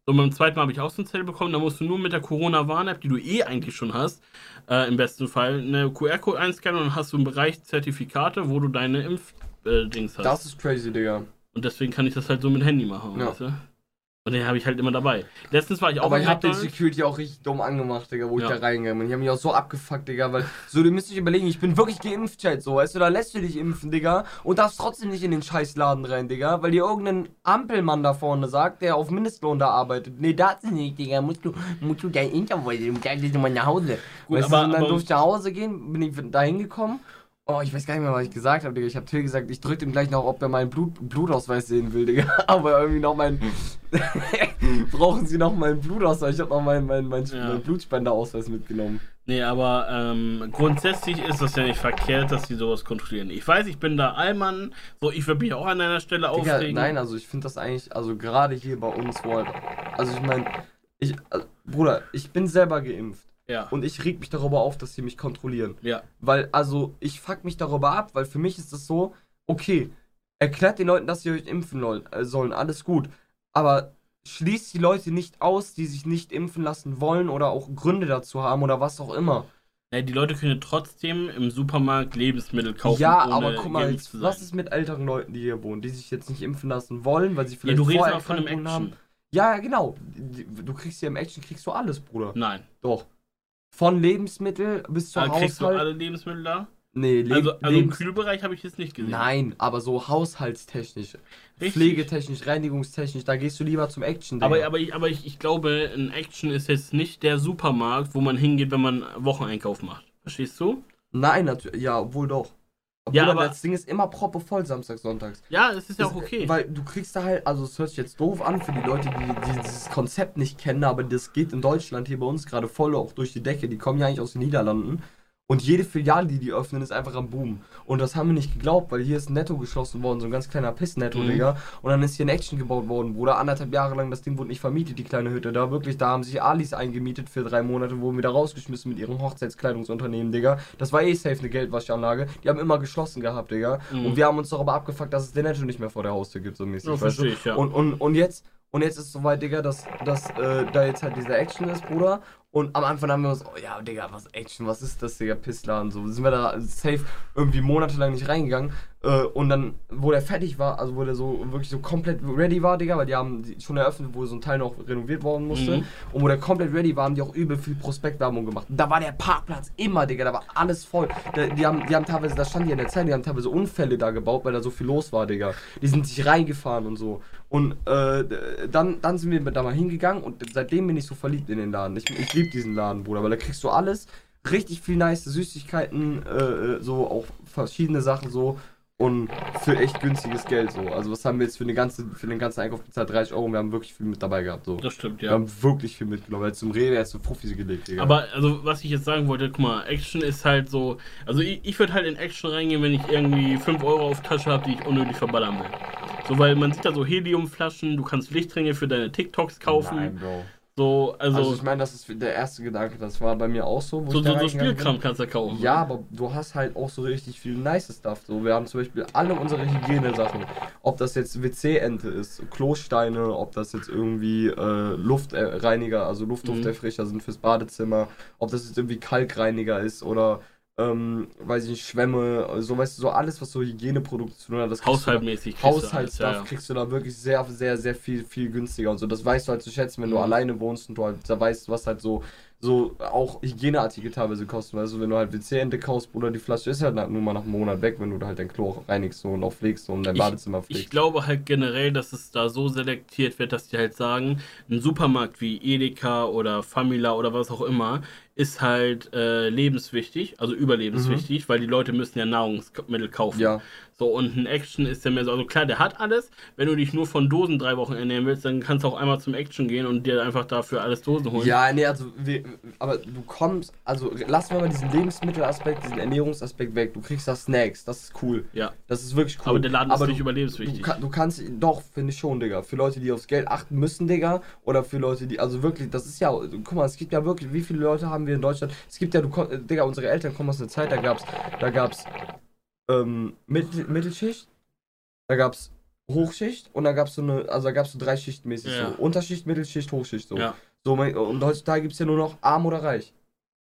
Und beim zweiten Mal habe ich auch so einen Zettel bekommen, da musst du nur mit der Corona-Warn-App, die du eh eigentlich schon hast, äh, im besten Fall, eine QR-Code einscannen und dann hast du einen Bereich Zertifikate, wo du deine Impf-Dings hast. Das ist crazy, Digga. Und deswegen kann ich das halt so mit Handy machen, Ja. weißt du? Und den habe ich halt immer dabei. Letztens war ich auch Aber ich hab den. Security auch richtig dumm angemacht, Digga, wo Ja. ich da reingegangen bin. Ich hab mich auch so abgefuckt, Digga, weil so, du müsst euch überlegen, ich bin wirklich geimpft, Chat, so, weißt du, da lässt du dich impfen, Digga, und darfst trotzdem nicht in den Scheißladen rein, Digga, weil dir irgendein Ampelmann da vorne sagt, der auf Mindestlohn da arbeitet. Nee, das nicht, Digga, musst du, musst du dein Intervall, du musst eigentlich nochmal nach Hause. Gut, weißt aber- du, und dann durfte ich nach Hause gehen, bin ich da hingekommen. Oh, ich weiß gar nicht mehr, was ich gesagt habe, Digga. Ich habe Till gesagt, ich drück ihm gleich noch, ob er meinen Blut, Blutausweis sehen will, Digga. *laughs* Aber irgendwie noch mein. *laughs* Brauchen Sie noch meinen Blutausweis? Ich habe noch meinen mein, mein, Ja. mein Blutspenderausweis mitgenommen. Nee, aber ähm, grundsätzlich ist das ja nicht verkehrt, dass die sowas kontrollieren. Ich weiß, ich bin da Allmann, so ich würde mich auch an einer Stelle Digga, aufregen. nein, also ich finde das eigentlich, also gerade hier bei uns, wo halt. Also ich meine, ich. Also, Bruder, ich bin selber geimpft. Ja. Und ich reg mich darüber auf, dass sie mich kontrollieren. ja. Weil, also, ich fuck mich darüber ab, weil für mich ist es so, okay, erklärt den Leuten, dass sie euch impfen äh, sollen, alles gut. Aber schließt die Leute nicht aus, die sich nicht impfen lassen wollen oder auch Gründe dazu haben oder was auch immer. Ja, die Leute können trotzdem im Supermarkt Lebensmittel kaufen. ja, ohne aber guck mal, jetzt, was ist mit älteren Leuten, die hier wohnen, die sich jetzt nicht impfen lassen wollen, weil sie ja, vielleicht du redest aber von einem Action. haben? Ja, ja, genau. Du kriegst hier im Action, kriegst du alles, Bruder. Nein. Doch. Von Lebensmittel bis zur Da kriegst du Haushalt. alle Lebensmittel da? nee, Le Also, also im Kühlbereich habe ich jetzt nicht gesehen. Nein, aber so haushaltstechnisch, Richtig. pflegetechnisch, reinigungstechnisch, da gehst du lieber zum Action. Aber, aber, ich, aber ich, ich glaube, ein Action ist jetzt nicht der Supermarkt, wo man hingeht, wenn man Wocheneinkauf macht. Verstehst du? Nein, natürlich, ja, obwohl doch. Obwohl Ja, aber das Ding ist immer proppevoll Samstag, Sonntags. Ja, es ist ja auch okay. Weil du kriegst da halt, also es hört sich jetzt doof an für die Leute, die, die dieses Konzept nicht kennen, aber das geht in Deutschland hier bei uns gerade voll auch durch die Decke. Die kommen ja eigentlich aus den Niederlanden. Und jede Filiale, die die öffnen, ist einfach am Boom. Und das haben wir nicht geglaubt, weil hier ist ein Netto geschlossen worden, so ein ganz kleiner Piss-Netto, Mhm. Digga. Und dann ist hier ein Action gebaut worden, Bruder. Anderthalb Jahre lang, das Ding wurde nicht vermietet, die kleine Hütte. Da wirklich, da haben sich Alis eingemietet für drei Monate, wurden wieder rausgeschmissen mit ihrem Hochzeitskleidungsunternehmen, Digga. Das war eh safe eine Geldwaschanlage. Die haben immer geschlossen gehabt, Digga. Mhm. Und wir haben uns darüber abgefuckt, dass es den Netto nicht mehr vor der Haustür gibt, so mäßig. Ja, verstehe ich, ja. Und, und, und jetzt, und jetzt ist es soweit, Digga, dass, dass äh, da jetzt halt dieser Action ist, Bruder. Und am Anfang haben wir uns, oh ja, Digga, was Action, was ist das, Digga, Pissladen, so. Sind wir da safe irgendwie monatelang nicht reingegangen. Äh, und dann, wo der fertig war, also wo der so wirklich so komplett ready war, Digga, weil die haben die schon eröffnet, wo so ein Teil noch renoviert worden musste. Mhm. Und wo der komplett ready war, haben die auch übel viel Prospektwerbung gemacht. Da war der Parkplatz immer, Digga, da war alles voll. Da, die, haben, die haben teilweise, das stand hier in der Zeit, die haben teilweise Unfälle da gebaut, weil da so viel los war, Digga. Die sind sich reingefahren und so. Und äh, dann, dann sind wir da mal hingegangen und seitdem bin ich so verliebt in den Laden. Ich, ich liebe diesen Laden, Bruder, weil da kriegst du alles. Richtig viel nice Süßigkeiten, äh, so auch verschiedene Sachen so. Und für echt günstiges Geld so. Also was haben wir jetzt für, eine ganze, für den ganzen Einkauf bezahlt? 30 Euro und wir haben wirklich viel mit dabei gehabt. So. Das stimmt, Wir ja. haben wirklich viel mitgenommen. Weil zum Rewe erst so Profis gelegt, Digga. Aber also was ich jetzt sagen wollte, guck mal, Action ist halt so. Also ich, ich würde halt in Action reingehen, wenn ich irgendwie 5 Euro auf Tasche habe, die ich unnötig verballern will. So, weil man sieht da so Heliumflaschen, du kannst Lichtringe für deine TikToks kaufen. Nein, Bro. So, also, Also, ich meine, das ist der erste Gedanke. Das war bei mir auch so. Wo so, ich so, so. Spielkram kannst du kaufen. Ja, aber du hast halt auch so richtig viel nice Stuff. So, wir haben zum Beispiel alle unsere Hygienesachen. Ob das jetzt WC-Ente ist, Klosteine, ob das jetzt irgendwie äh, Luftreiniger, also Luftlufterfrischer sind fürs Badezimmer, ob das jetzt irgendwie Kalkreiniger ist oder ähm, weiß ich nicht, Schwämme, so weißt du, so alles, was so Hygieneprodukte zu tun hat, das kriegst du da- Haushaltmäßig. du Haushaltsstuff ja, ja. kriegst du da wirklich sehr, sehr, sehr viel, viel günstiger und so. Das weißt du halt zu schätzen, wenn du Mhm. alleine wohnst und du halt da weißt, was halt so, so auch Hygieneartikel teilweise kosten. Du, wenn du halt WC-Ente kaufst, Bruder, die Flasche ist halt nur mal nach einem Monat weg, wenn du da halt dein Klo auch reinigst so, und auch pflegst und dein Ich- Badezimmer Ich pflegst. glaube halt generell, dass es da so selektiert wird, dass die halt sagen, ein Supermarkt wie Edeka oder Famila oder was auch immer ist halt äh, lebenswichtig, also überlebenswichtig, weil die Leute müssen ja Nahrungsmittel kaufen. Mhm. Ja, So, und ein Action ist ja mehr so, also klar, der hat alles. Wenn du dich nur von Dosen drei Wochen ernähren willst, dann kannst du auch einmal zum Action gehen und dir einfach dafür alles Dosen holen. ja, nee, also, wir, aber du kommst, also lassen wir mal diesen Lebensmittelaspekt, diesen Ernährungsaspekt weg. Du kriegst da Snacks, das ist cool. Ja. Das ist wirklich cool. Aber der Laden ist Aber nicht du- überlebenswichtig. Du, du kannst, doch, finde ich schon, Digga. Für Leute, die aufs Geld achten müssen, Digga. Oder für Leute, die, also wirklich, das ist ja, guck mal, es gibt ja wirklich, wie viele Leute haben wir in Deutschland? Es gibt ja, du, Digga, unsere Eltern kommen aus einer Zeit, da gab's, da gab's, ähm, Mittel, Mittelschicht, da gab's Hochschicht und da gab's so eine, also da gab's so drei Schichten mäßig Ja. so. Unterschicht, Mittelschicht, Hochschicht so. Ja. So, und heutzutage gibt's ja nur noch arm oder reich.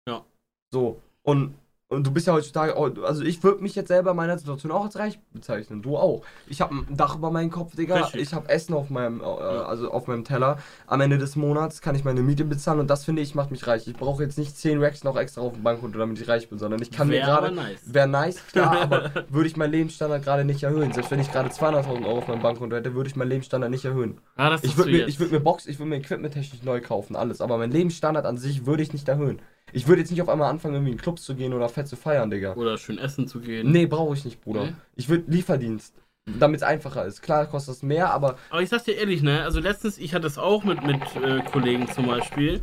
Ja. So, und, und du bist ja heutzutage, auch- also ich würde mich jetzt selber in meiner Situation auch als reich bezeichnen. Du auch. Ich habe ein Dach über meinem Kopf, Digga. Richtig. Ich habe Essen auf meinem, äh, also auf meinem Teller. Am Ende des Monats kann ich meine Miete bezahlen und das finde ich macht mich reich. Ich brauche jetzt nicht 10 Racks noch extra auf dem Bankkonto, damit ich reich bin, sondern ich kann mir Wär gerade. aber nice. Wäre nice, klar, *laughs* aber würde ich meinen Lebensstandard gerade nicht erhöhen. Selbst wenn ich gerade 200.000 Euro auf meinem Bankkonto hätte, würde ich meinen Lebensstandard nicht erhöhen. Ah, das Ich würde mir, jetzt. ich würd mir Box, ich würde mir Equipment technisch neu kaufen, alles. Aber mein Lebensstandard an sich würde ich nicht erhöhen. Ich würde jetzt nicht auf einmal anfangen, irgendwie in Clubs zu gehen oder fett zu feiern, Digga. Oder schön essen zu gehen. Nee, brauche ich nicht, Bruder. Nee? Ich würde Lieferdienst, damit es einfacher ist. Klar kostet es mehr, aber Aber ich sag's dir ehrlich, ne? Also letztens, ich hatte es auch mit, mit äh, Kollegen zum Beispiel.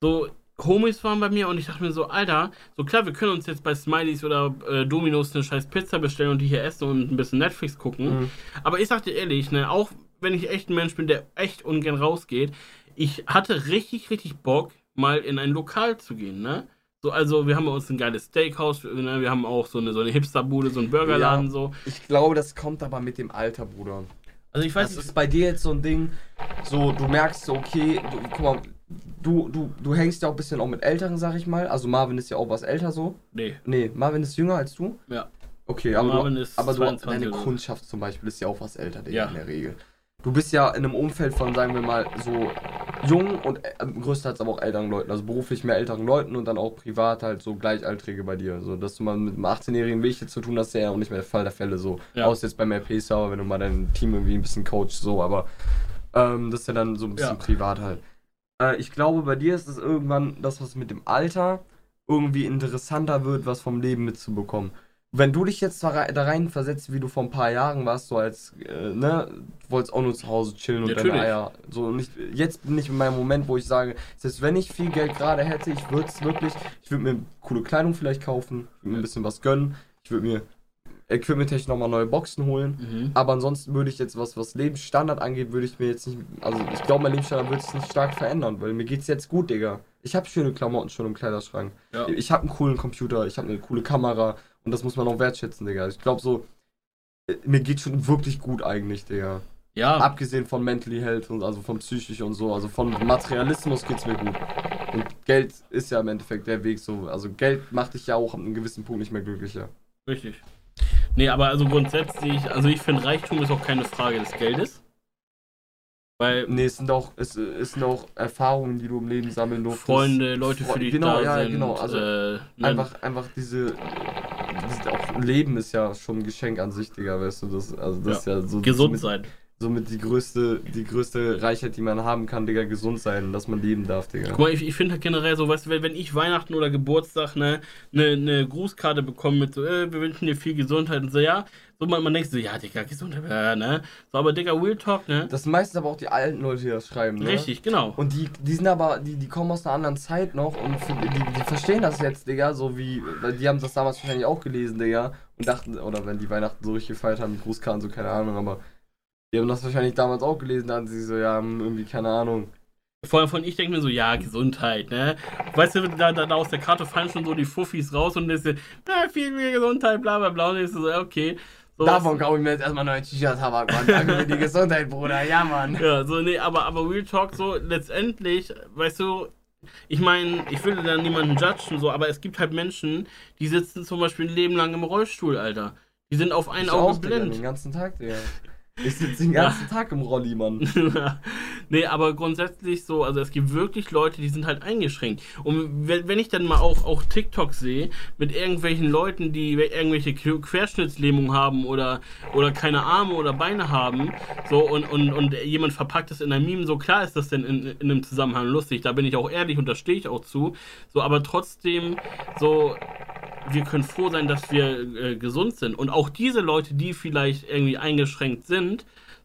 So, Homies waren bei mir und ich dachte mir so, Alter, so klar, wir können uns jetzt bei Smileys oder äh, Dominos eine scheiß Pizza bestellen und die hier essen und ein bisschen Netflix gucken. Mhm. Aber ich sag dir ehrlich, ne, auch wenn ich echt ein Mensch bin, der echt ungern rausgeht, ich hatte richtig, richtig Bock, mal in ein Lokal zu gehen, ne? So, also wir haben bei uns ein geiles Steakhouse, ne? wir haben auch so eine, so eine Hipsterbude, so einen Burgerladen, Ja. so. ich glaube, das kommt aber mit dem Alter, Bruder. Also ich weiß Das ist bei dir jetzt so ein Ding, so du merkst so, okay, du, guck mal, du, du, du hängst ja auch ein bisschen auch mit Älteren, sag ich mal. Also Marvin ist ja auch was älter so. nee, Nee, Marvin ist jünger als du. ja. Okay, aber, Marvin du, ist aber du, 22 deine. Kundschaft zum Beispiel ist ja auch was älter, Digga, Ja. in der Regel. Du bist ja in einem Umfeld von, sagen wir mal, so jungen und äh, größtenteils aber auch älteren Leuten. Also beruflich mehr älteren Leuten und dann auch privat halt so Gleichaltrige bei dir. So, dass du mal mit einem 18-jährigen Weg jetzt zu tun hast, ist ja auch nicht mehr der Fall der Fälle so. Ja. Außer jetzt beim RP Server, wenn du mal dein Team irgendwie ein bisschen coachst, so, aber ähm, das ist ja dann so ein bisschen Ja. privat halt. Äh, ich glaube, bei dir ist es irgendwann das, was mit dem Alter irgendwie interessanter wird, was vom Leben mitzubekommen. Wenn du dich jetzt da rei- da rein versetzt, wie du vor ein paar Jahren warst, so als, äh, ne, du wolltest auch nur zu Hause chillen und deine Natürlich. Eier. So nicht, jetzt bin ich in meinem Moment, wo ich sage, selbst wenn ich viel Geld gerade hätte, ich würde es wirklich, ich würde mir coole Kleidung vielleicht kaufen, ich würde mir ein bisschen was gönnen, ich würde mir equipment-technisch nochmal neue Boxen holen. Mhm. Aber ansonsten würde ich jetzt, was, was Lebensstandard angeht, würde ich mir jetzt nicht. Also ich glaube, mein Lebensstandard wird sich nicht stark verändern, weil mir geht's jetzt gut, Digga. Ich habe schöne Klamotten schon im Kleiderschrank. Ja. Ich habe einen coolen Computer, ich habe eine coole Kamera und das muss man auch wertschätzen, Digga. Ich glaube so, äh, mir geht schon wirklich gut eigentlich, Digga. Ja, Abgesehen von Mentally Health und also von psychisch und so, also von Materialismus geht's mir gut. Und Geld ist ja im Endeffekt der Weg so. Also Geld macht dich ja auch an einem gewissen Punkt nicht mehr glücklicher. richtig. Nee, aber also grundsätzlich, also ich finde, Reichtum ist auch keine Frage des Geldes. Weil Nee, es sind auch, es, es sind auch Erfahrungen, die du im Leben sammeln durftest. Freunde, Leute, für die genau, da ja, sind. genau, also äh, ne, Einfach, einfach diese, Leben ist ja schon ein Geschenk an sich, Digga, weißt du, das, also das ist ja so. gesund sein. Somit die größte, die größte Reichheit, die man haben kann, Digga, gesund sein, dass man leben darf, Digga. Guck mal, ich, ich finde halt generell so, weißt du, wenn, ich Weihnachten oder Geburtstag ne, ne, ne Grußkarte bekomme mit so, äh, wir wünschen dir viel Gesundheit und so, ja, so man, man denkt so, ja, Digga, Gesundheit, äh, ne? So, aber Digga, Real Talk, ne? Das sind meistens aber auch die alten Leute, die das schreiben, ne? Richtig, genau. Und die, die sind aber, die, die kommen aus einer anderen Zeit noch und die, die verstehen das jetzt, Digga, so wie, weil die haben das damals wahrscheinlich auch gelesen, Digga, und dachten, oder wenn die Weihnachten so richtig gefeiert haben, mit Grußkarten, so, keine Ahnung, aber die haben das wahrscheinlich damals auch gelesen, da hatten sie so, ja, irgendwie, keine Ahnung. Vor allem von ich denke mir so, ja, Gesundheit, ne? Weißt du, da, da, aus der Karte fallen schon so die Fuffis raus und ist, ja, viel, viel Gesundheit, bla bla bla. Und ich so, okay. So, Davon kaufe ich mir jetzt erstmal neue T-Shirt-Tabak, Mann. Danke für die Gesundheit, Bruder. Ja, Mann. *laughs* Ja, so, nee, aber, aber Real Talk, so, letztendlich, weißt du, ich meine, ich will da niemanden judgen, so, aber es gibt halt Menschen, die sitzen zum Beispiel ein Leben lang im Rollstuhl, Alter. Die sind auf ein Ich Auge blind. den ganzen Tag, Digga. Ich sitze den Ja. ganzen Tag im Rolli, Mann. *laughs* nee, aber grundsätzlich so, also es gibt wirklich Leute, die sind halt eingeschränkt. Und wenn, ich dann mal auch, auch TikTok sehe, mit irgendwelchen Leuten, die irgendwelche Qu- Querschnittslähmung haben oder, oder keine Arme oder Beine haben, so und, und, und jemand verpackt es in ein Meme, so klar ist das denn in, in einem Zusammenhang lustig, da bin ich auch ehrlich und da stehe ich auch zu. So, aber trotzdem, so, wir können froh sein, dass wir äh, gesund sind. Und auch diese Leute, die vielleicht irgendwie eingeschränkt sind,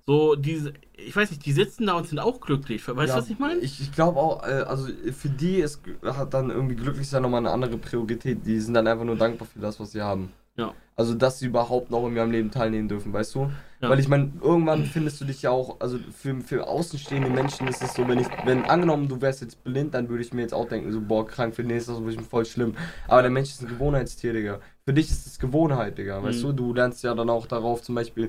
so diese, ich weiß nicht, die sitzen da und sind auch glücklich. Weißt du, was ich meine? Ich, ich glaube auch, äh, also für die ist, hat dann irgendwie glücklich sein nochmal eine andere Priorität. Die sind dann einfach nur dankbar für das, was sie haben. Ja. Also, dass sie überhaupt noch in ihrem Leben teilnehmen dürfen, weißt du? Ja. Weil ich meine, irgendwann findest du dich ja auch, also für, für außenstehende Menschen ist es so, wenn ich, wenn angenommen du wärst jetzt blind, dann würde ich mir jetzt auch denken, so, boah, krank für den ist das wirklich voll schlimm. Aber der Mensch ist ein Gewohnheitstier, Digga. Für dich ist es Gewohnheit, Digga, weißt Mhm. du? Du lernst ja dann auch darauf zum Beispiel,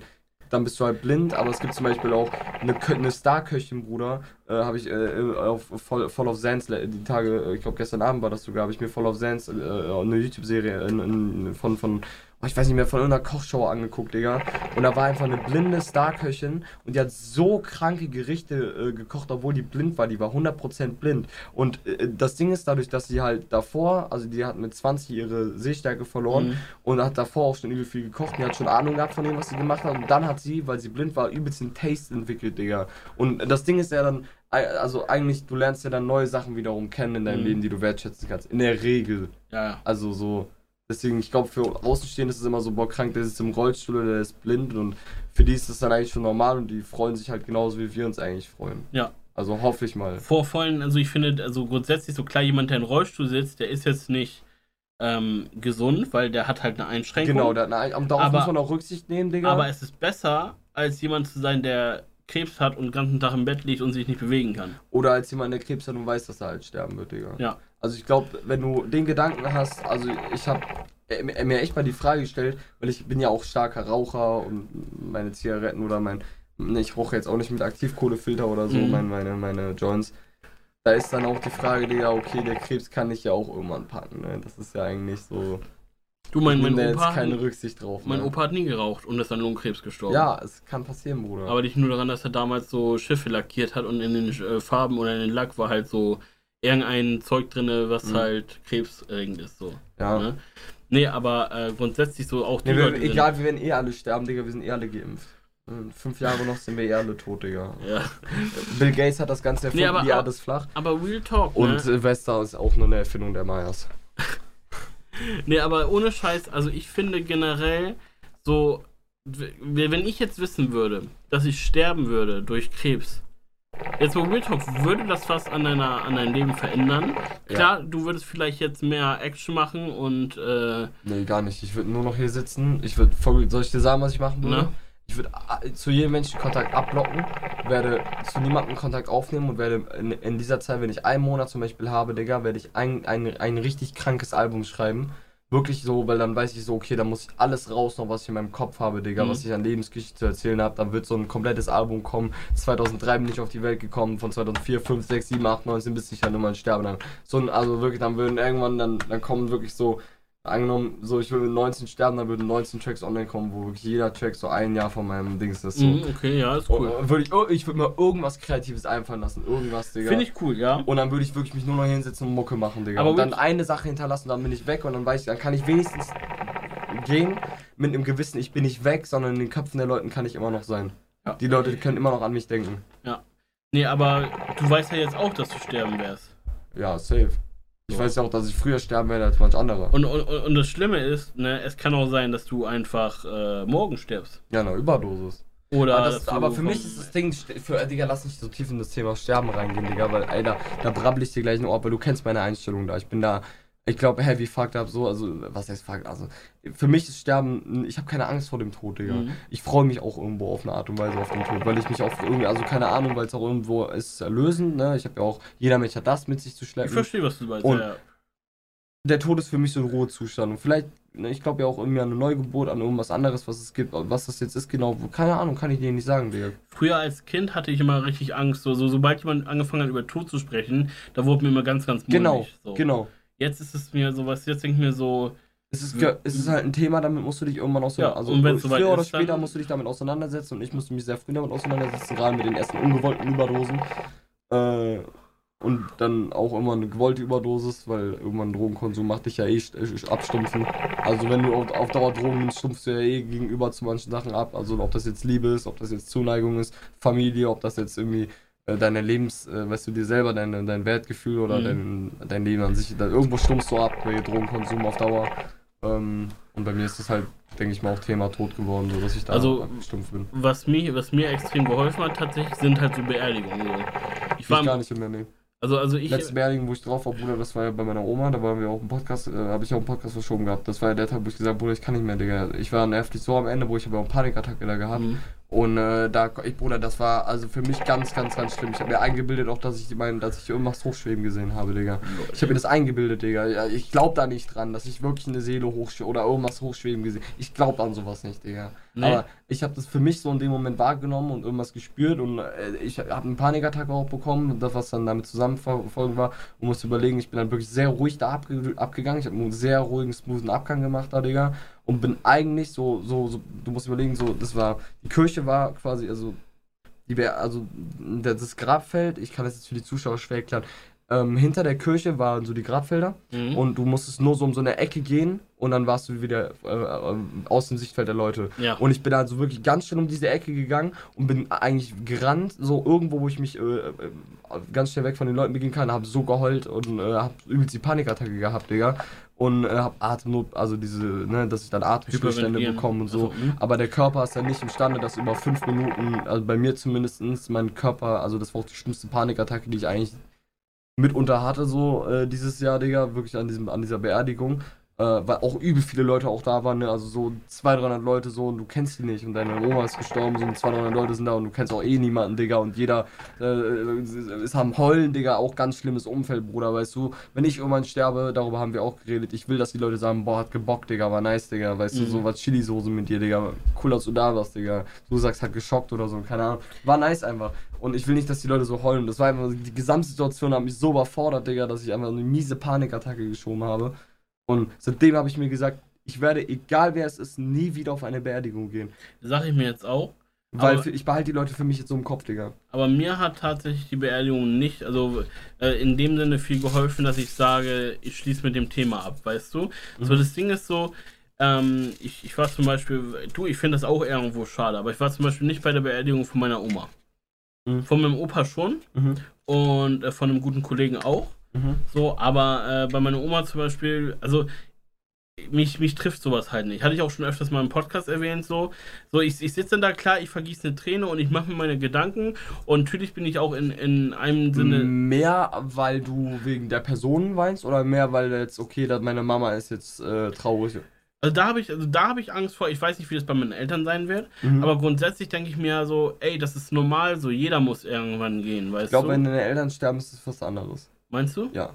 dann bist du halt blind, aber es gibt zum Beispiel auch eine, eine Star-Köchin, Bruder, äh, habe ich äh, auf Voll, Voll of Sands, die Tage, äh, ich glaube gestern Abend war das sogar, habe ich mir Voll of Sands, äh, eine YouTube-Serie in, von, von, oh, ich weiß nicht mehr, von irgendeiner Kochshow angeguckt, Digga. Und da war einfach eine blinde Star-Köchin und die hat so kranke Gerichte äh, gekocht, obwohl die blind war, die war 100% blind. Und äh, das Ding ist dadurch, dass sie halt davor, also die hat mit 20 ihre Sehstärke verloren, Mhm. und hat davor auch schon übel viel gekocht. Die hat schon Ahnung gehabt von dem, was sie gemacht hat. Und dann hat sie, weil sie blind war, übelst den Taste entwickelt, Digga. Und das Ding ist ja dann, also eigentlich, du lernst ja dann neue Sachen wiederum kennen in deinem Mhm. Leben, die du wertschätzen kannst. In der Regel. Ja. Also so. Deswegen, ich glaube, für Außenstehende ist es immer so, boah, krank, der sitzt im Rollstuhl oder der ist blind. Und für die ist das dann eigentlich schon normal und die freuen sich halt genauso, wie wir uns eigentlich freuen. Ja. Also hoffe ich mal. Vor vollen, also ich finde, also grundsätzlich so klar, jemand, der im Rollstuhl sitzt, der ist jetzt nicht ähm, gesund, weil der hat halt eine Einschränkung. Genau, der, na, darauf Aber- muss man auch Rücksicht nehmen, Digga. aber es ist besser, als jemand zu sein, der Krebs hat und den ganzen Tag im Bett liegt und sich nicht bewegen kann. Oder als jemand, der Krebs hat und weiß, dass er halt sterben wird, Digga. Ja. Also ich glaube, wenn du den Gedanken hast, also ich habe mir echt mal die Frage gestellt, weil ich bin ja auch starker Raucher und meine Zigaretten oder mein, ne, ich rauche jetzt auch nicht mit Aktivkohlefilter oder so, Mhm. meine, meine, meine Joints. Da ist dann auch die Frage, Digga, okay, der Krebs kann dich ja auch irgendwann packen, ne? Das ist ja eigentlich so, Du, mein, ich mein Opa, jetzt keine Rücksicht drauf. mein ne? Opa hat nie geraucht und ist an Lungenkrebs gestorben. Ja, es kann passieren, Bruder. Aber nicht nur daran, dass er damals so Schiffe lackiert hat und in den äh, Farben oder in den Lack war halt so irgendein Zeug drin, was Mhm. halt krebserregend ist. So. ja. Ne? Nee, aber äh, grundsätzlich so auch die Nee, wir, egal, wir werden eh alle sterben, Digga, wir sind eh alle geimpft. Fünf Jahre noch sind wir eh alle tot, Digga. Ja. Bill Gates hat das Ganze erfunden, Nee, aber- die Erde ist flach. Aber Real Talk, Und ne? Silvester ist auch nur eine Erfindung der Mayas. *laughs* Nee, aber ohne Scheiß, also ich finde generell so, wenn ich jetzt wissen würde, dass ich sterben würde durch Krebs, jetzt mal Real Talk, würde das was an, deiner, an deinem Leben verändern? Klar, du würdest vielleicht jetzt mehr Action machen und, äh, Nee, gar nicht. Ich würde nur noch hier sitzen. Ich würde, soll ich dir sagen, was ich machen würde? Ne? Ich würde äh, zu jedem Menschen Kontakt abblocken, werde zu niemandem Kontakt aufnehmen und werde in, in dieser Zeit, wenn ich einen Monat zum Beispiel habe, Digga, werde ich ein, ein, ein richtig krankes Album schreiben. Wirklich so, weil dann weiß ich so, okay, da muss ich alles raus noch, was ich in meinem Kopf habe, Digga, Mhm. was ich an Lebensgeschichte zu erzählen habe. Dann wird so ein komplettes Album kommen. 2003 bin ich auf die Welt gekommen, von 2004, 5, 6, 7, 8, 19 bis ich dann immer sterbe. Dann so also wirklich, dann würden irgendwann, dann, dann kommen wirklich so, angenommen, so ich würde mit 19 sterben, dann würden 19 Tracks online kommen, wo wirklich jeder Track so ein Jahr von meinem Dings ist. So. mh, okay, ja, ist cool. Und, würde ich, ir- ich würde mir irgendwas Kreatives einfallen lassen, irgendwas, Digga. Finde ich cool, ja. Und dann würde ich wirklich mich nur noch hinsetzen und Mucke machen, Digga. Aber und dann eine Sache hinterlassen, dann bin ich weg und dann weiß ich, dann kann ich wenigstens gehen mit einem Gewissen, ich bin nicht weg, sondern in den Köpfen der Leuten kann ich immer noch sein. Ja. Die Leute können immer noch an mich denken. Nee, aber du weißt ja jetzt auch, dass du sterben wirst. Ja, safe. Ich weiß ja auch, dass ich früher sterben werde als manch anderer. Und, und, und das Schlimme ist, ne, es kann auch sein, dass du einfach äh, morgen stirbst. ja, eine Überdosis. Oder Aber, das, aber für mich ist das Ding, für, Digga, lass nicht so tief in das Thema Sterben reingehen, Digga, weil, Alter, da brabbel ich dir gleich ein Ohr, weil du kennst meine Einstellung da. Ich bin da, ich glaube, heavy fucked up, so, also, was heißt fucked, also, für mich ist Sterben, ich habe keine Angst vor dem Tod, Digga. Mhm. Ich freue mich auch irgendwo auf eine Art und Weise auf den Tod, weil ich mich auch irgendwie, also keine Ahnung, weil es auch irgendwo ist erlösend, ne, ich habe ja auch, jeder Mensch hat das mit sich zu Ich schleppen. verstehe, was du meinst. Und- ja. Der Tod ist für mich so ein Ruhezustand und vielleicht, ne, ich glaube ja auch irgendwie an eine Neugeburt, an irgendwas anderes, was es gibt, was das jetzt ist genau, keine Ahnung, kann ich dir nicht sagen, Digga. Früher als Kind hatte ich immer richtig Angst. So, so, sobald jemand angefangen hat, über Tod zu sprechen, da wurde mir immer ganz, ganz mulmig. Genau, so. genau. Jetzt ist es mir sowas, jetzt denke ich mir so, Es ist, es ist halt ein Thema, damit musst du dich irgendwann auch so. Ja, also früher soweit oder später musst du dich damit auseinandersetzen und ich musste mich sehr früh damit auseinandersetzen, gerade mit den ersten ungewollten Überdosen. Äh, und dann auch immer eine gewollte Überdosis, weil irgendwann Drogenkonsum macht dich ja eh äh, abstumpfen. Also wenn du auf, auf Dauer Drogen nimmst, stumpfst du ja eh gegenüber zu manchen Sachen ab. Also ob das jetzt Liebe ist, ob das jetzt Zuneigung ist, Familie, ob das jetzt irgendwie äh, deine Lebens, äh, weißt du, dir selber dein, dein Wertgefühl oder Mhm. dein, dein Leben an sich, da, irgendwo stumpfst du ab bei Drogenkonsum auf Dauer. Ähm, und bei mir ist das halt, denke ich mal, auch Thema tot geworden, so dass ich da Also, stumpf bin. was mir, was mir extrem geholfen hat tatsächlich, sind halt so Beerdigungen. So. Ich Ich war, gar nicht mehr, nee. also, also ich, Letzte Beerdigung, wo ich drauf war, Bruder, das war ja bei meiner Oma, da waren wir auch im Podcast, äh, habe ich auch einen Podcast verschoben gehabt. Das war ja der Tag, wo ich gesagt habe, Bruder, ich kann nicht mehr, Digga. Ich war nervlich so am Ende, wo ich aber auch Panikattacke da gehabt. Mhm. Und äh, da, ich, Bruder, das war also für mich ganz, ganz, ganz schlimm. Ich habe mir eingebildet auch, dass ich mein, dass ich irgendwas hochschweben gesehen habe, Digga. Ich habe mir das eingebildet, Digga. Ich glaube da nicht dran, dass ich wirklich eine Seele hochschweben oder irgendwas hochschweben gesehen. Ich glaube an sowas nicht, Digga. Nee. Aber ich habe das für mich so in dem Moment wahrgenommen und irgendwas gespürt und äh, ich habe einen Panikattacke auch bekommen, das was dann damit zusammenfolgen war und musste überlegen, ich bin dann wirklich sehr ruhig da abge abgegangen. Ich habe einen sehr ruhigen, smoothen Abgang gemacht da, Digga. Und bin eigentlich so, so, so, du musst überlegen, so, das war, die Kirche war quasi, also, die wär, also, das Grabfeld, ich kann das jetzt für die Zuschauer schwer erklären, ähm, hinter der Kirche waren so die Grabfelder Mhm. und du musstest nur so um so eine Ecke gehen und dann warst du wieder äh, äh, aus dem Sichtfeld der Leute. ja. Und ich bin also wirklich ganz schnell um diese Ecke gegangen und bin eigentlich gerannt, so irgendwo, wo ich mich äh, äh, ganz schnell weg von den Leuten begehen kann, habe so geheult und äh, habe übelst die Panikattacke gehabt, Digga. Und äh, habe Atemnot, also diese, ne, dass ich dann Atemstillstände bekomme und so. Mhm. Aber der Körper ist dann nicht imstande, dass über fünf Minuten, also bei mir zumindest, mein Körper, also das war auch die schlimmste Panikattacke, die ich eigentlich mitunter hatte, so äh, dieses Jahr, Digga, wirklich an, diesem, an dieser Beerdigung. Äh, weil auch übel viele Leute auch da waren, ne? also so 200, 300 Leute so und du kennst die nicht. Und deine Oma ist gestorben, so 200, 300 Leute sind da und du kennst auch eh niemanden, Digga. Und jeder äh, ist am Heulen, Digga, auch ganz schlimmes Umfeld, Bruder, weißt du, wenn ich irgendwann sterbe, darüber haben wir auch geredet, ich will, dass die Leute sagen, boah, hat gebockt, Digga, war nice, Digga, weißt du, Mhm. so was Chili-Soße mit dir, Digga, cool, dass du da warst, Digga, du sagst, hat geschockt oder so, keine Ahnung, war nice einfach. Und ich will nicht, dass die Leute so heulen, das war einfach, die Gesamtsituation hat mich so überfordert, Digga, dass ich einfach eine miese Panikattacke geschoben habe und seitdem habe ich mir gesagt, ich werde, egal wer es ist, nie wieder auf eine Beerdigung gehen. Sag ich mir jetzt auch. Weil Aber- ich behalte die Leute für mich jetzt so im Kopf, Digga. Aber mir hat tatsächlich die Beerdigung nicht, also äh, in dem Sinne viel geholfen, dass ich sage, ich schließe mit dem Thema ab, weißt du? So, das Ding ist so, ähm, ich, ich war zum Beispiel, du, ich finde das auch irgendwo schade, aber ich war zum Beispiel nicht bei der Beerdigung von meiner Oma. Mhm. Von meinem Opa schon Mhm. und äh, von einem guten Kollegen auch. Mhm. So, aber äh, bei meiner Oma zum Beispiel, also mich, mich trifft sowas halt nicht. Hatte ich auch schon öfters mal im Podcast erwähnt, so. So, ich, ich sitze dann da, klar, ich vergieße eine Träne und ich mache mir meine Gedanken und natürlich bin ich auch in, in einem Sinne. Mehr, weil du wegen der Person weinst oder mehr, weil jetzt, okay, dass meine Mama ist jetzt äh, traurig? Also da habe ich, also da habe ich Angst vor. Ich weiß nicht, wie das bei meinen Eltern sein wird, Mhm. aber grundsätzlich denke ich mir so, ey, das ist normal, so jeder muss irgendwann gehen, weißt ich glaube, du? wenn deine Eltern sterben, ist es was anderes. Meinst du? Ja.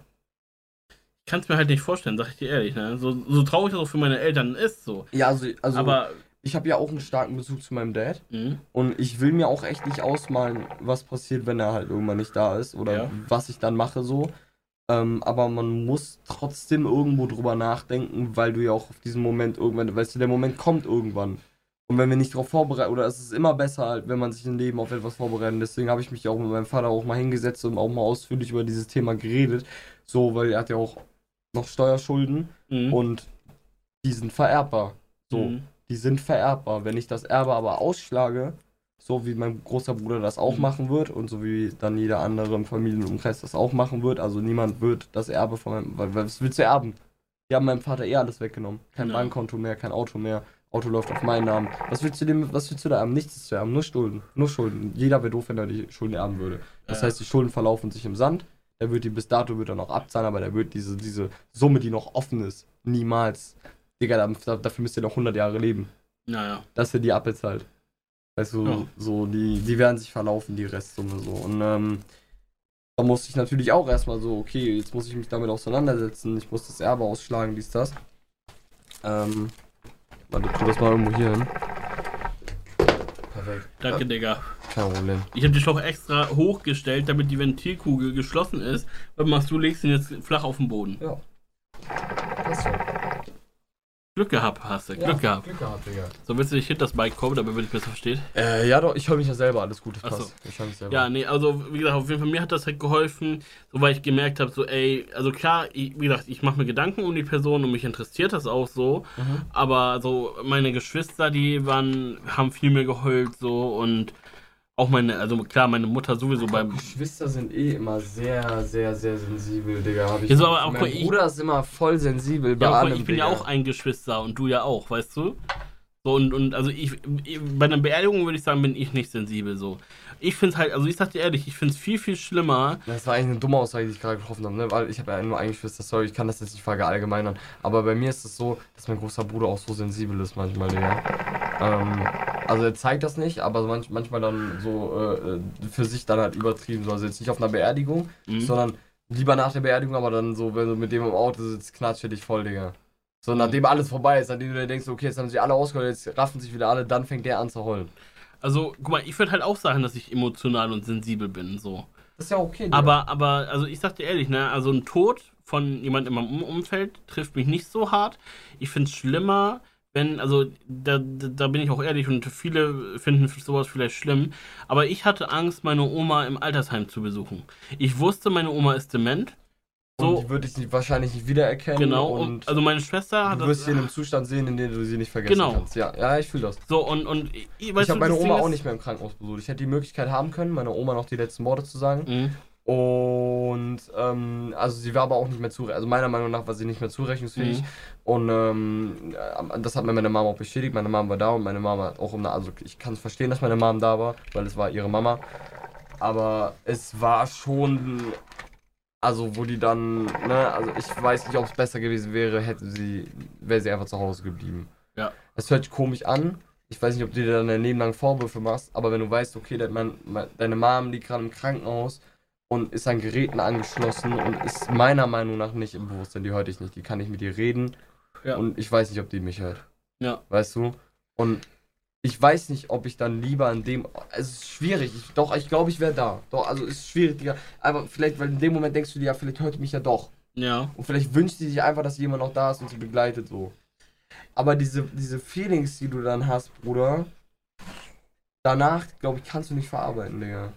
Ich kann es mir halt nicht vorstellen, sag ich dir ehrlich, ne? So, so traurig das auch für meine Eltern ist, so. Ja, also, also aber, ich habe ja auch einen starken Bezug zu meinem Dad. mh, Und ich will mir auch echt nicht ausmalen, was passiert, wenn er halt irgendwann nicht da ist oder Ja. was ich dann mache so. Ähm, aber man muss trotzdem irgendwo drüber nachdenken, weil du ja auch auf diesen Moment irgendwann, weißt du, der Moment kommt irgendwann. Und wenn wir nicht darauf vorbereiten, oder es ist immer besser, halt, wenn man sich im Leben auf etwas vorbereitet. Deswegen habe ich mich auch mit meinem Vater auch mal hingesetzt und auch mal ausführlich über dieses Thema geredet. So, weil er hat ja auch noch Steuerschulden mh, und die sind vererbbar. So mh. die sind vererbbar. Wenn ich das Erbe aber ausschlage, so wie mein großer Bruder das auch Mhm. machen wird und so wie dann jeder andere im Familienumkreis das auch machen wird, also niemand wird das Erbe von meinem, weil was willst du erben? Die haben meinem Vater eh alles weggenommen. Kein Ja. Bankkonto mehr, kein Auto mehr. Auto läuft auf meinen Namen. Was willst du dem, was willst du da erben? Nichts zu erben, nur Schulden. Nur Schulden. Jeder wäre doof, wenn er die Schulden erben würde. Das heißt, die Schulden verlaufen sich im Sand. Er wird die bis dato wird er noch abzahlen, aber der wird diese, diese Summe, die noch offen ist, niemals. Digga, da- dafür müsst ihr noch 100 Jahre leben Naja. dass er die abbezahlt. Weißt du, Ja. so, die, die werden sich verlaufen, die Restsumme so. Und ähm, da musste ich natürlich auch erstmal so, okay, jetzt muss ich mich damit auseinandersetzen, ich muss das Erbe ausschlagen, dies, das. Ähm, warte, tu das mal irgendwo hier hin. Perfekt. Danke, Digga. Kein Problem. Ich habe den Schlauch extra hochgestellt, damit die Ventilkugel geschlossen ist. Was machst du? Legst ihn jetzt flach auf den Boden. Ja. Das so. Glück gehabt, hast du. Glück gehabt. Glück gehabt, Digga. So willst du nicht hinter das Bike kommen, damit man dich besser versteht. Äh, ja doch, ich höre mich ja selber, alles gut, das Ach so. passt. Ich höre mich selber. Ja, nee, also wie gesagt, auf jeden Fall mir hat das halt geholfen, so weil ich gemerkt habe, so ey, also klar, ich, wie gesagt, ich mache mir Gedanken um die Person und mich interessiert das auch so, Mhm. aber so meine Geschwister, die waren, haben viel mehr geheult so und auch meine, also klar, meine Mutter sowieso beim, Geschwister sind eh immer sehr, sehr, sehr sensibel, Digga. Hab ich Ja, so, aber auch mein ich- Bruder ist immer voll sensibel bei ja, allem, ich bin ja Digga. auch ein Geschwister und du ja auch, weißt du? So und, und also ich, ich bei einer Beerdigung würde ich sagen, bin ich nicht sensibel so. Ich finde es halt, also ich sag dir ehrlich, ich finde es viel, viel schlimmer, Das war eigentlich eine dumme Aussage, die ich gerade getroffen habe, ne? Weil ich habe ja nur ein Geschwister, sorry, ich kann das jetzt nicht verallgemeinern. Aber bei mir ist es so, dass mein großer Bruder auch so sensibel ist manchmal, Digga. Ähm, also er zeigt das nicht, aber manch, manchmal dann so äh, äh, für sich dann halt übertrieben. So. Also jetzt nicht auf einer Beerdigung, Mhm. sondern lieber nach der Beerdigung, aber dann so, wenn du mit dem im Auto sitzt, knatscht er dich voll, Digga. So, nachdem alles vorbei ist, nachdem du dir denkst, okay, jetzt haben sich alle ausgeholt, jetzt raffen sich wieder alle, dann fängt der an zu heulen. Also, guck mal, ich würde halt auch sagen, dass ich emotional und sensibel bin, so. Das ist ja okay, Digga. Aber, aber, also ich sag dir ehrlich, ne, also ein Tod von jemandem in meinem Um- Umfeld trifft mich nicht so hart. Ich find's schlimmer, wenn, also da, da bin ich auch ehrlich und viele finden sowas vielleicht schlimm. Aber ich hatte Angst, meine Oma im Altersheim zu besuchen. Ich wusste, meine Oma ist dement. Und So, die würde ich nicht, wahrscheinlich nicht wiedererkennen. genau. Und Und, also meine Schwester hat du wirst das. sie in einem Zustand sehen, in dem du sie nicht vergessen Genau. kannst. Ja, ja, ich fühle das. So, und, und ich, ich habe meine Oma auch nicht mehr im Krankenhaus besucht. Ich hätte die Möglichkeit haben können, meiner Oma noch die letzten Worte zu sagen. Mhm. Und ähm, also sie war aber auch nicht mehr zurechnungsfähig. Also meiner Meinung nach war sie nicht mehr zurechnungsfähig. Mhm. Und ähm, äh, das hat mir meine Mama auch bestätigt. Meine Mama war da und meine Mama hat auch um Also ich kann es verstehen, dass meine Mom da war, weil es war ihre Mama. Aber es war schon. Also wo die dann, ne, also ich weiß nicht, ob es besser gewesen wäre, hätte sie, wäre sie einfach zu Hause geblieben. Ja. Es hört sich komisch an. Ich weiß nicht, ob du dir dann dein Leben lang Vorwürfe machst, aber wenn du weißt, okay, dein Mann, me- deine Mom liegt gerade im Krankenhaus und ist an Geräten angeschlossen und ist meiner Meinung nach nicht im Bewusstsein, die hört ich nicht, die kann nicht mit dir reden Ja. und ich weiß nicht, ob die mich hört. Ja. Weißt du? Und ich weiß nicht, ob ich dann lieber in dem. Es ist schwierig. Ich, doch, ich glaube, ich wäre da. Doch, also es ist schwierig, Digga. Aber vielleicht, weil in dem Moment denkst du dir, ja, vielleicht hört mich ja doch. Ja. Und vielleicht wünscht sie sich einfach, dass jemand noch da ist und sie begleitet so. Aber diese, diese Feelings, die du dann hast, Bruder, danach, glaube ich, kannst du nicht verarbeiten, Digga.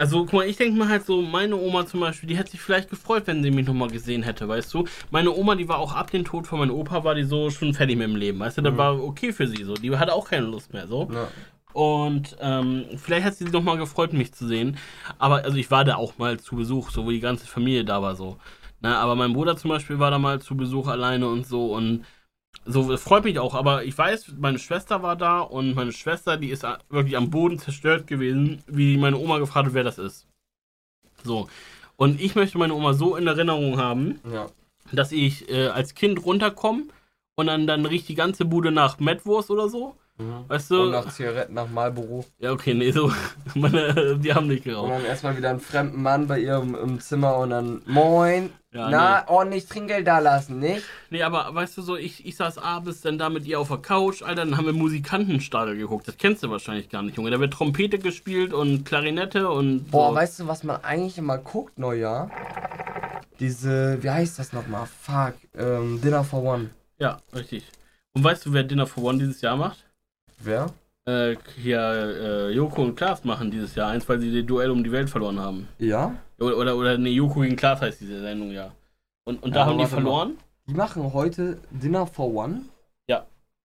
Also, guck mal, ich denke mal halt so, meine Oma zum Beispiel, die hätte sich vielleicht gefreut, wenn sie mich nochmal gesehen hätte, weißt du? Meine Oma, die war auch ab dem Tod von meinem Opa, war die so schon fertig mit dem Leben, weißt du? Das Mhm. war okay für sie so. Die hatte auch keine Lust mehr, so. Ja. Und ähm, vielleicht hat sie sich nochmal gefreut, mich zu sehen. Aber, also ich war da auch mal zu Besuch, so wo die ganze Familie da war, so. Na, aber mein Bruder zum Beispiel war da mal zu Besuch alleine und so und so, das freut mich auch, aber ich weiß, meine Schwester war da und meine Schwester, die ist wirklich am Boden zerstört gewesen, wie meine Oma gefragt hat, wer das ist. So. Und ich möchte meine Oma so in Erinnerung haben, Ja. dass ich äh, als Kind runterkomme und dann, dann riecht die ganze Bude nach Mettwurst oder so. Weißt du? Und nach Zigaretten, nach Marlboro. ja, okay, nee, so. *laughs* Meine, die haben nicht Und geraucht. dann erstmal wieder einen fremden Mann bei ihr im, im Zimmer und dann, moin, Ja, na, ordentlich Trinkgeld da lassen, nicht? Nee, aber weißt du so, ich, ich saß abends dann da mit ihr auf der Couch, Alter, dann haben wir Musikantenstadel geguckt. Das kennst du wahrscheinlich gar nicht, Junge. Da wird Trompete gespielt und Klarinette und. Boah, so. weißt du, was man eigentlich immer guckt, Neujahr? Diese, wie heißt das nochmal? Fuck, ähm, Dinner for One. Ja, richtig. Und weißt du, wer Dinner for One dieses Jahr macht? Wer? Äh, hier, äh, Joko und Klaas machen dieses Jahr eins, weil sie den Duell um die Welt verloren haben. Ja? Oder, oder, oder nee, Joko gegen Klaas heißt diese Sendung, ja. Und, und da Ja, haben die warte mal. verloren. Die machen heute Dinner for One.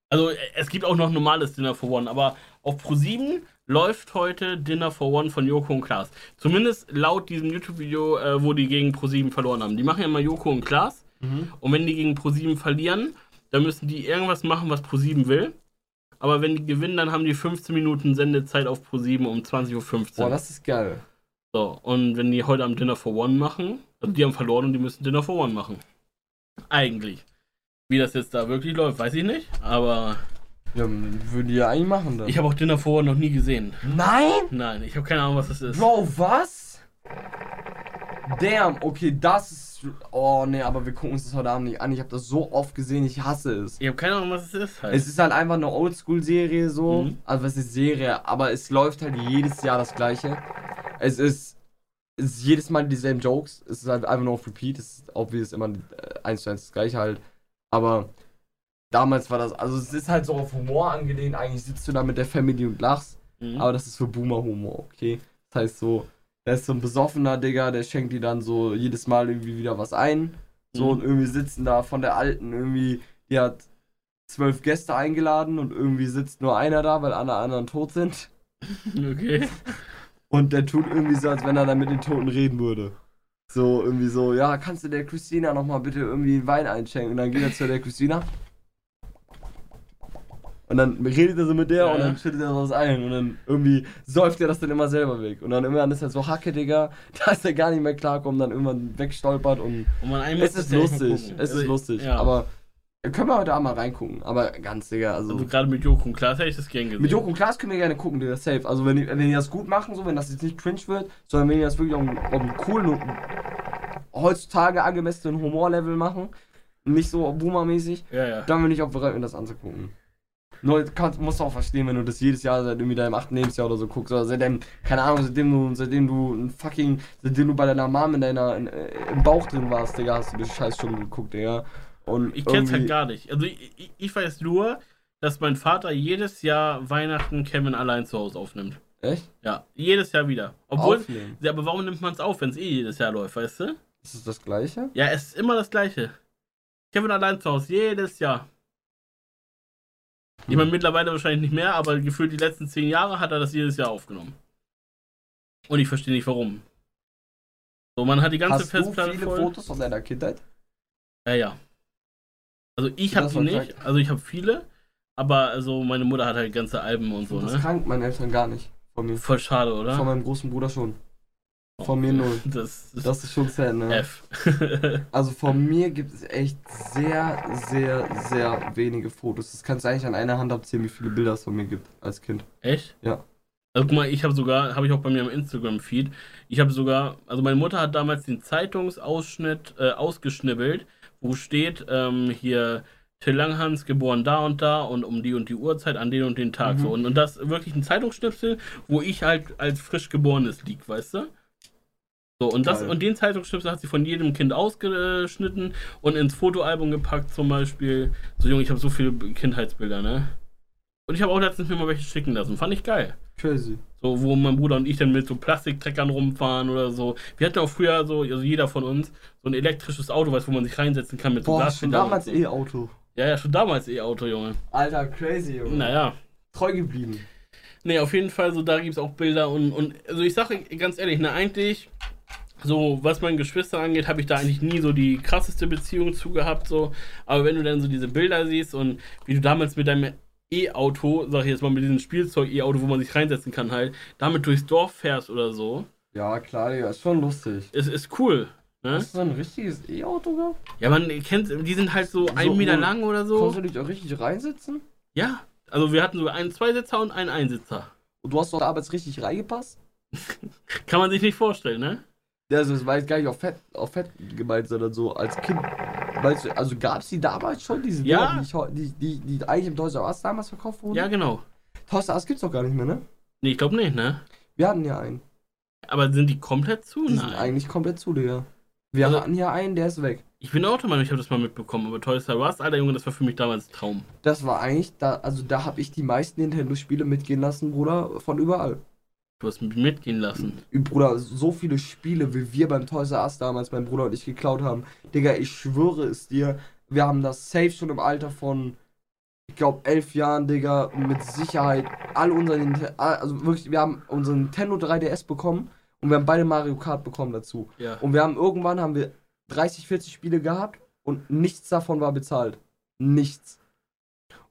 Also äh, es gibt auch noch normales Dinner for One, aber auf Pro7 läuft heute Dinner for One von Joko und Klaas. Zumindest laut diesem YouTube-Video, äh, wo die gegen Pro7 verloren haben. Die machen ja immer Joko und Klaas und wenn die gegen Pro7 verlieren, dann müssen die irgendwas machen, was Pro7 will. Aber wenn die gewinnen, dann haben die 15 Minuten Sendezeit auf Pro7 um 20.15 Boah, Uhr. das ist geil. So, und wenn die heute am Dinner for One machen, also die haben verloren und die müssen Dinner for One machen. Eigentlich. Wie das jetzt da wirklich läuft, weiß ich nicht, aber Ja, würden die ja eigentlich machen dann. ich habe auch Dinner for One noch nie gesehen. Nein? Nein, ich habe keine Ahnung, was das ist. Bro, was? Damn, okay, das ist. Oh ne, aber wir gucken uns das heute Abend nicht an. Ich habe das so oft gesehen, ich hasse es. Ich habe keine Ahnung, was es ist halt. Es ist halt einfach eine Oldschool-Serie so. Mhm. Also was ist Serie, aber es läuft halt jedes Jahr das gleiche. Es ist, es ist jedes Mal dieselben Jokes. Es ist halt einfach nur auf Repeat. Es ist obvious immer äh, eins zu eins das gleiche halt. Aber damals war das, also es ist halt so auf Humor angelehnt. Eigentlich sitzt du da mit der Family und lachst. Mhm. Aber das ist für Boomer-Humor, okay? Das heißt so, da ist so ein besoffener Digga, der schenkt dir dann so jedes Mal irgendwie wieder was ein. So Mhm. und irgendwie sitzen da von der Alten irgendwie, die hat zwölf Gäste eingeladen und irgendwie sitzt nur einer da, weil alle anderen tot sind. *laughs* okay. Und der tut irgendwie so, als wenn er dann mit den Toten reden würde. So, irgendwie so, ja, kannst du der Christina nochmal bitte irgendwie Wein einschenken? Und dann geht er zu der Christina. Und dann redet er so mit der Ja. und dann schüttet er was ein. Und dann irgendwie säuft er das dann immer selber weg. Und dann irgendwann ist er so Hacke, Digga, *laughs* dass er gar nicht mehr klarkommt, dann irgendwann wegstolpert und. Und man Es ist lustig, es ist lustig. Ja. Aber können wir heute Abend mal reingucken. Aber ganz, Digga, also. also gerade mit Joko und Klaas hätte ich das gern gesehen. Mit Joko und Klaas können wir gerne gucken, Digga, safe. Also wenn die, wenn die das gut machen, so, wenn das jetzt nicht cringe wird, sondern wenn die das wirklich auf einem, auf einem coolen, heutzutage angemessenen Humorlevel machen, nicht so boomermäßig, Ja, ja. dann bin ich auch bereit, mir das anzugucken. Nur kannst, musst du auch verstehen, wenn du das jedes Jahr seit irgendwie deinem 8. Lebensjahr oder so guckst, oder seitdem, keine Ahnung, seitdem du, seitdem du ein fucking, seitdem du bei deiner Mom in deiner, in, äh, im Bauch drin warst, Digga, hast du die Scheiß schon geguckt, Digga. Und Ich kenn's halt gar nicht. Also ich, ich, ich weiß nur, dass mein Vater jedes Jahr Weihnachten Kevin allein zu Hause aufnimmt. Echt? Ja, jedes Jahr wieder. Obwohl, Aufnehmen. ja, aber warum nimmt man es auf, wenn es eh jedes Jahr läuft, weißt du? Ist es das gleiche? Ja, es ist immer das Gleiche. Kevin allein zu Hause, jedes Jahr. Ich meine, mittlerweile wahrscheinlich nicht mehr, aber gefühlt die letzten zehn Jahre hat er das jedes Jahr aufgenommen. Und ich verstehe nicht warum. So, man hat die ganze Hast du Festplatte viele voll. Fotos aus deiner Kindheit? Ja, ja. Also ich habe die war nicht, krank. also ich habe viele, aber also meine Mutter hat halt ganze Alben und so, das ne? krank, meine Eltern gar nicht. Von mir. Voll schade, oder? Von meinem großen Bruder schon. Von mir null. Das ist Das ist schon sad, ne? F. *laughs* Also von mir gibt es echt sehr, sehr, sehr wenige Fotos. Das kannst du eigentlich an einer Hand abzählen, wie viele Bilder es von mir gibt als Kind. Echt? Ja. Also guck mal, ich habe sogar, habe ich auch bei mir im Instagram-Feed, ich habe sogar, also meine Mutter hat damals den Zeitungsausschnitt äh, ausgeschnibbelt, wo steht, ähm, hier Till Langhans geboren da und da und um die und die Uhrzeit an den und den Tag. Mhm. So. Und, und das wirklich ein Zeitungsschnipsel, wo ich halt als frisch geborenes lieg, weißt du? So, und, das, und den Zeitungsschnipsel hat sie von jedem Kind ausgeschnitten und ins Fotoalbum gepackt, zum Beispiel. So, Junge, ich habe so viele Kindheitsbilder, ne? Und ich habe auch letztens mir mal welche schicken lassen. Fand ich geil. Crazy. So, wo mein Bruder und ich dann mit so Plastiktreckern rumfahren oder so. Wir hatten auch früher so, also jeder von uns, so ein elektrisches Auto, weißt, wo man sich reinsetzen kann mit so Boah, schon damals. E-Auto. Ja, ja, schon damals E-Auto, Junge. Alter, crazy, Junge. Naja. Treu geblieben. Nee, auf jeden Fall, so da gibt es auch Bilder und, und also ich sage ganz ehrlich, ne, eigentlich, so was meine Geschwister angeht, habe ich da eigentlich nie so die krasseste Beziehung zu gehabt, so. Aber wenn du dann so diese Bilder siehst und wie du damals mit deinem E-Auto, sag ich jetzt mal mit diesem Spielzeug-E-Auto, wo man sich reinsetzen kann, halt, damit durchs Dorf fährst oder so, Ja, klar, Digga, ist schon lustig. ist, ist cool. Ne? Hast du so ein richtiges E-Auto gehabt? Ja, man kennt, die sind halt so, ein Meter wo- lang oder so. Konntest du dich auch richtig reinsitzen? Ja, also wir hatten so einen Zweisitzer und einen Einsitzer. Und du hast doch damals richtig reingepasst? *laughs* Kann man sich nicht vorstellen, ne? Also das war jetzt gar nicht auf Fett, auf Fett gemeint, sondern so als Kind. Weißt du, also gab es die damals schon, diese Ja. Dinger, die, die, die, die eigentlich im Toys R Us damals verkauft wurden? Ja, genau. Toys R Us gibt's doch gar nicht mehr, ne? Nee, ich glaube nicht, ne? Wir hatten ja einen. Aber sind die komplett zu? Die sind Nein. eigentlich komplett zu, Digga. Wir Also- hatten ja einen, der ist weg. Ich bin auch der Meinung, ich habe das mal mitbekommen, aber Toys R Us, alter Junge, das war für mich damals ein Traum. Das war eigentlich, da, also da habe ich die meisten Nintendo-Spiele mitgehen lassen, Bruder, von überall. Du hast mich mitgehen lassen. Bruder, so viele Spiele, wie wir beim Toys R Us damals, mein Bruder und ich geklaut haben. Digga, ich schwöre es dir, wir haben das safe schon im Alter von, ich glaube, elf Jahren, Digga, mit Sicherheit all unsere also wirklich, wir haben unseren Nintendo 3DS bekommen und wir haben beide Mario Kart bekommen dazu. Ja. Und wir haben irgendwann haben wir 30, 40 Spiele gehabt und nichts davon war bezahlt. Nichts.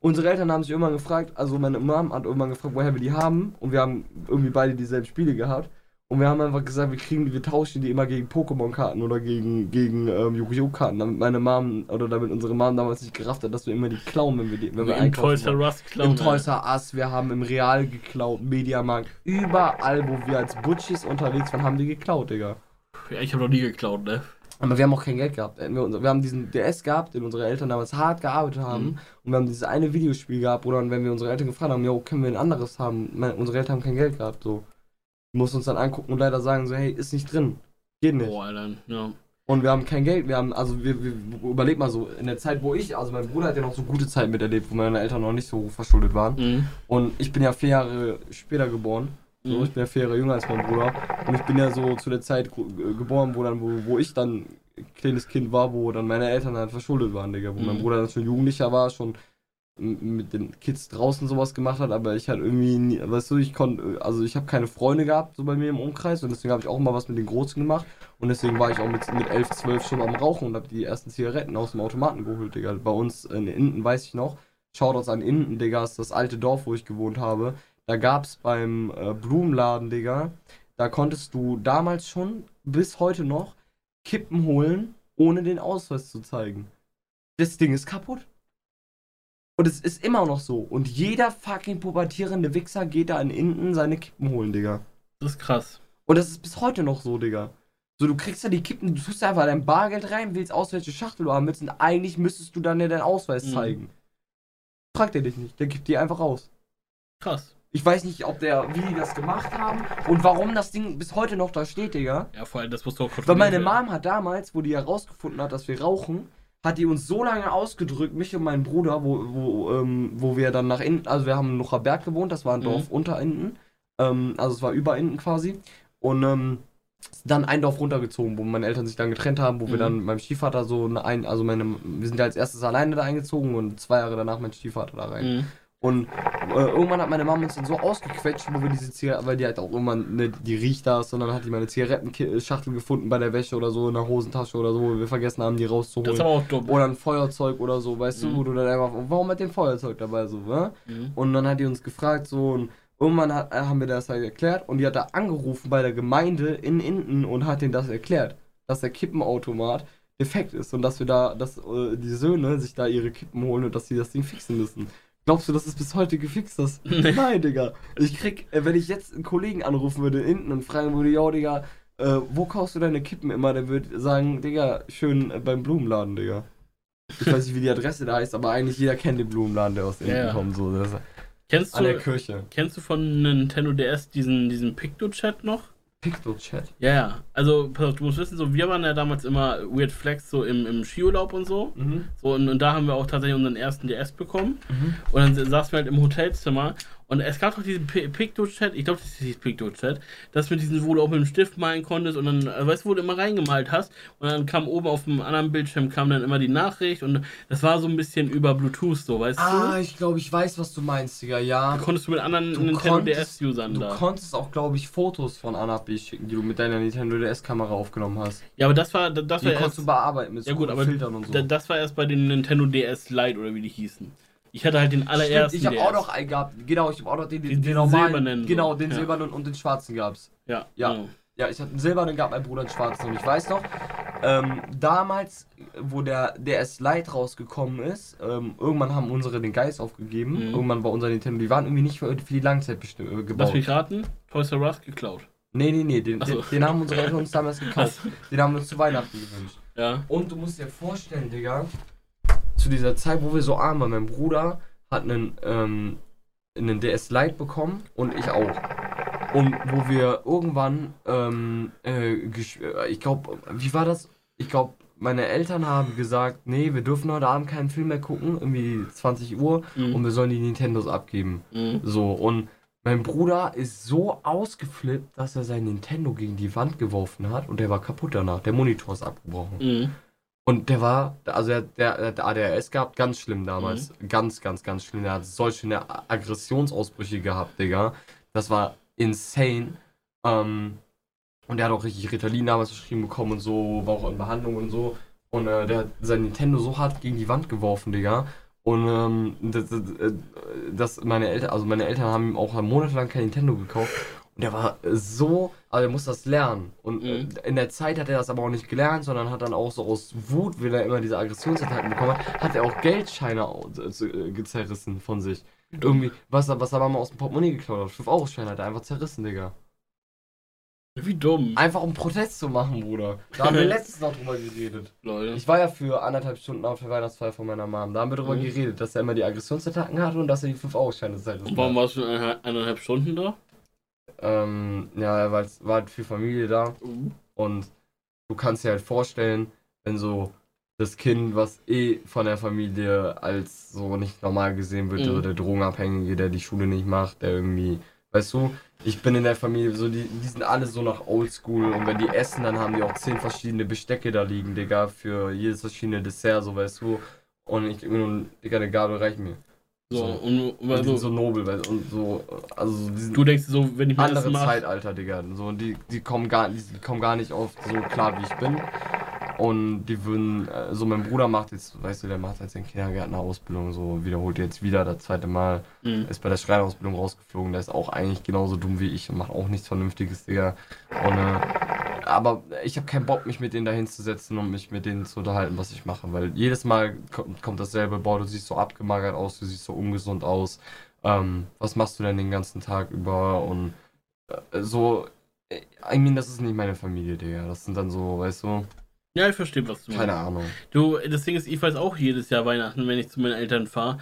Unsere Eltern haben sich irgendwann gefragt, also meine Mom hat irgendwann gefragt, woher wir die haben. Und wir haben irgendwie beide dieselben Spiele gehabt. Und wir haben einfach gesagt, wir kriegen die, wir tauschen die immer gegen Pokémon-Karten oder gegen, gegen ähm, Yu-Gi-Oh! Karten, damit meine Mom oder damit unsere Mom damals nicht gerafft hat, dass wir immer die klauen, wenn wir die, wenn wir Im Toys R. Us klauen. Im Toys R Us, wir haben im Real geklaut, Mediamarkt, überall, wo wir als Butchis unterwegs waren, haben die geklaut, Digga. Ja, ich habe noch nie geklaut, ne? Aber wir haben auch kein Geld gehabt. Wir, haben diesen DS gehabt, den unsere Eltern damals hart gearbeitet haben. Mhm. Und wir haben dieses eine Videospiel gehabt, oder wenn wir unsere Eltern gefragt haben, jo, können wir ein anderes haben? Meine, unsere Eltern haben kein Geld gehabt, so. Wir mussten uns dann angucken und leider sagen, so, hey, ist nicht drin. Geht nicht. Boah, Alter. Ja. Und wir haben kein Geld, wir haben, also wir, wir überleg mal so, in der Zeit, wo ich, also mein Bruder hat ja noch so gute Zeiten miterlebt, wo meine Eltern noch nicht so verschuldet waren. Mhm. Und ich bin ja vier Jahre später geboren. So, Mhm. ich bin ja vier Jahre jünger als mein Bruder. Und ich bin ja so zu der Zeit äh, geboren, wo dann, wo, wo ich dann ein kleines Kind war, wo dann meine Eltern halt verschuldet waren, Digga. Wo mein Mhm. Bruder dann schon Jugendlicher war, schon mit den Kids draußen sowas gemacht hat, aber ich halt irgendwie, nie, weißt du, ich konnte, also ich habe keine Freunde gehabt, so bei mir im Umkreis und deswegen habe ich auch mal was mit den Großen gemacht und deswegen war ich auch mit, mit 11, 12 schon am Rauchen und habe die ersten Zigaretten aus dem Automaten geholt, Digga. Bei uns in Inden, weiß ich noch, Shoutouts an Inden, Digga, ist das alte Dorf, wo ich gewohnt habe. Da gab's beim äh, Blumenladen, Digga, da konntest du damals schon, bis heute noch, Kippen holen, ohne den Ausweis zu zeigen. Das Ding ist kaputt. Und es ist immer noch so. Und jeder fucking pubertierende Wichser geht da in Inden seine Kippen holen, Digga. Das ist krass. Und das ist bis heute noch so, Digga. So, du kriegst ja die Kippen, du tust einfach dein Bargeld rein, wählst aus, welche Schachtel du haben willst und eigentlich müsstest du dann ja deinen Ausweis Mhm. zeigen. Fragt er dich nicht, der gibt dir einfach raus. Krass. Ich weiß nicht, ob der, wie die das gemacht haben und warum das Ding bis heute noch da steht, Digga. Ja, vor allem, das musst du auch Weil meine Mom hat damals, wo die herausgefunden hat, dass wir rauchen, hat die uns so lange ausgedrückt, mich und meinen Bruder, wo, wo, ähm, wo wir dann nach Inden, also wir haben in Lucherberg gewohnt, das war ein Mhm. Dorf unter Inden, ähm, also es war über Inden quasi. Und ähm, dann ein Dorf runtergezogen, wo meine Eltern sich dann getrennt haben, wo wir Mhm. dann mit meinem Stiefvater so eine ein, also meine, wir sind ja als erstes alleine da eingezogen und zwei Jahre danach mein Stiefvater da rein. Mhm. Und äh, irgendwann hat meine Mama uns dann so ausgequetscht, wo wir diese Zigaretten, weil die halt auch irgendwann, ne, die riecht das, und dann hat die meine Zigarettenschachtel gefunden bei der Wäsche oder so, in der Hosentasche oder so, wo wir vergessen haben, die Das rauszuholen. ist aber auch dumm. Oder ein Feuerzeug oder so, weißt Mhm. du, wo du dann einfach, warum hat der ein Feuerzeug dabei so, ne? Mhm. Und dann hat die uns gefragt, so, und irgendwann hat, äh, haben wir das halt erklärt und die hat da angerufen bei der Gemeinde in Inden und hat denen das erklärt, dass der Kippenautomat defekt ist und dass wir da, dass äh, die Söhne sich da ihre Kippen holen und dass sie das Ding fixen müssen. Glaubst du, dass es bis heute gefixt ist? *laughs* Nee. Nein, Digga. Ich krieg, äh, wenn ich jetzt einen Kollegen anrufen würde in Inden und fragen würde, ja, Digga, äh, wo kaufst du deine Kippen immer? Der würde sagen, Digga, schön äh, beim Blumenladen, Digga. Ich weiß nicht, wie die Adresse da heißt, aber eigentlich jeder kennt den Blumenladen, der aus Inden Ja, kommt. So. Das Kennst an der du, Kirche. kennst du von Nintendo DS diesen, diesen Picto-Chat noch? Picto-Chat. Ja, ja. Also, pass auf, du musst wissen, so, wir waren ja damals immer Weird Flex so im, im Skiurlaub und so. Mhm. So, und, und da haben wir auch tatsächlich unseren ersten DS bekommen. Mhm. Und dann saßen wir halt im Hotelzimmer und es gab doch diesen Pi- Picto-Chat, ich glaube, das hieß Picto-Chat, dass du mit diesen, wo du auch mit dem Stift malen konntest und dann, äh, weißt du, wo du immer reingemalt hast und dann kam oben auf dem anderen Bildschirm kam dann immer die Nachricht und das war so ein bisschen über Bluetooth so, weißt Ah, du? ich glaube, ich weiß, was du meinst, Digga. Ja. Da konntest du mit anderen Du Nintendo DS-Usern Du da. konntest auch, glaube ich, Fotos von A nach B schicken, die du mit deiner Nintendo DS-Kamera aufgenommen hast. Ja, aber das war, das Die war konntest du erst, bearbeiten mit ja so gut, aber Filtern und so. da- das war erst bei den Nintendo DS Lite oder wie die hießen. Ich hatte halt den allerersten Stimmt, ich habe auch noch einen gehabt. Genau, ich habe auch noch den, den, Den- den, normalen. silbernen. Genau, den Ja. silbernen und den schwarzen gab's. Ja, Ja. genau. Ja, ich hatte einen silbernen, gab mein Bruder einen schwarzen. Und ich weiß noch, ähm, damals, wo der DS Lite rausgekommen ist, ähm, irgendwann haben unsere den Geist aufgegeben. Mhm. Irgendwann war unser Nintendo, die waren irgendwie nicht für, für die Langzeit äh, Lass gebaut. mich raten, Toys R Us geklaut. Nee, nee, nee, den, so. den, den haben unsere Eltern uns damals *laughs* gekauft. Den haben wir uns zu Weihnachten gewünscht. Ja. Und du musst dir vorstellen, Digga, zu dieser Zeit, wo wir so arm waren, mein Bruder hat einen, ähm, einen DS Lite bekommen und ich auch. Und wo wir irgendwann, ähm, äh, äh, ich glaube, wie war das? Ich glaube, meine Eltern haben gesagt, nee, wir dürfen heute Abend keinen Film mehr gucken, irgendwie 20 Uhr, Mhm. und wir sollen die Nintendos abgeben. Mhm. So, und mein Bruder ist so ausgeflippt, dass er sein Nintendo gegen die Wand geworfen hat und der war kaputt danach. Der Monitor ist abgebrochen. Mhm. Und der war, also der, der, der hat ADHS gehabt, ganz schlimm damals. Ganz, ganz, ganz schlimm. Der hat solche eine Aggressionsausbrüche gehabt, Digga. Das war insane. Ähm, und der hat auch richtig Ritalin damals geschrieben bekommen und so, war auch in Behandlung und so. Und äh, der hat sein Nintendo so hart gegen die Wand geworfen, Digga. Und ähm, das, das, äh, das meine Eltern, also meine Eltern haben ihm auch monatelang kein Nintendo gekauft. Und der war so, also er muss das lernen. Und äh, Mhm. in der Zeit hat er das aber auch nicht gelernt, sondern hat dann auch so aus Wut, weil er immer diese Aggressionsattacken bekommen hat, hat er auch Geldscheine äh, äh, zerrissen von sich. Irgendwie, was er, was er mal aus dem Portemonnaie geklaut hat. 5-Euro-Schein hat er einfach zerrissen, Digga. Wie dumm. Einfach um Protest zu machen, Bruder. Da haben wir *laughs* letztens noch drüber geredet. Leute. Ich war ja für anderthalb Stunden auf der Weihnachtsfeier von meiner Mom. Da haben wir drüber Mhm. geredet, dass er immer die Aggressionsattacken hatte und dass er die 5-Euro-Scheine zerrissen Und warum hat. warst du eineinhalb Stunden da? Ähm, ja, weil es war halt viel Familie da. Und du kannst dir halt vorstellen, wenn so das Kind, was eh von der Familie als so nicht normal gesehen wird, Mhm. so der Drogenabhängige, der die Schule nicht macht, der irgendwie, weißt du, ich bin in der Familie, so die, die sind alle so nach Oldschool und wenn die essen, dann haben die auch zehn verschiedene Bestecke da liegen, Digga, für jedes verschiedene Dessert, so weißt du. Und ich Digga, eine Gabel reicht mir. So, So. und, und also, sind so nobel, du, und so, also so, du denkst so, wenn ich das andere mache. Zeitalter, Digga. So, die, die, kommen gar, die kommen gar nicht auf so klar, wie ich bin. Und die würden, äh, so mein Bruder macht jetzt, weißt du, der macht jetzt in Kindergärtner Ausbildung, so wiederholt jetzt wieder das zweite Mal, Mhm. ist bei der Schreinerausbildung rausgeflogen, der ist auch eigentlich genauso dumm wie ich und macht auch nichts Vernünftiges, Digga. Und, äh, aber ich habe keinen Bock, mich mit denen da hinzusetzen und mich mit denen zu unterhalten, was ich mache, weil jedes Mal kommt, kommt dasselbe, boah, du siehst so abgemagert aus, du siehst so ungesund aus, ähm, was machst du denn den ganzen Tag über und äh, so, äh, I mean, das ist nicht meine Familie, Digga, das sind dann so, weißt du, Ja, ich verstehe, was du keine meinst. Ahnung. Du, das Ding ist, ich weiß auch jedes Jahr Weihnachten, wenn ich zu meinen Eltern fahre,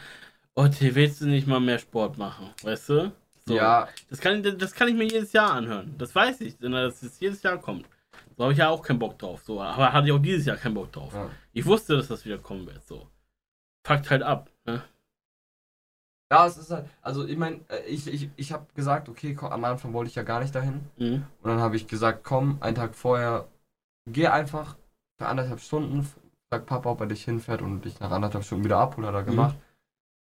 oh, Till, willst du nicht mal mehr Sport machen, weißt du? So. Ja, Das kann, das kann ich mir jedes Jahr anhören. Das weiß ich, dass es jedes Jahr kommt. So habe ich ja auch keinen Bock drauf. So, aber hatte ich auch dieses Jahr keinen Bock drauf. ja. Ich wusste, dass das wieder kommen wird. So. Fuckt halt ab. Ne? Ja, es ist halt, also ich meine, ich, ich, ich habe gesagt, okay, komm, am Anfang wollte ich ja gar nicht dahin. Mhm. Und dann habe ich gesagt, komm, einen Tag vorher, geh einfach für anderthalb Stunden, sag Papa, ob er dich hinfährt und dich nach anderthalb Stunden wieder abholt, hat er gemacht.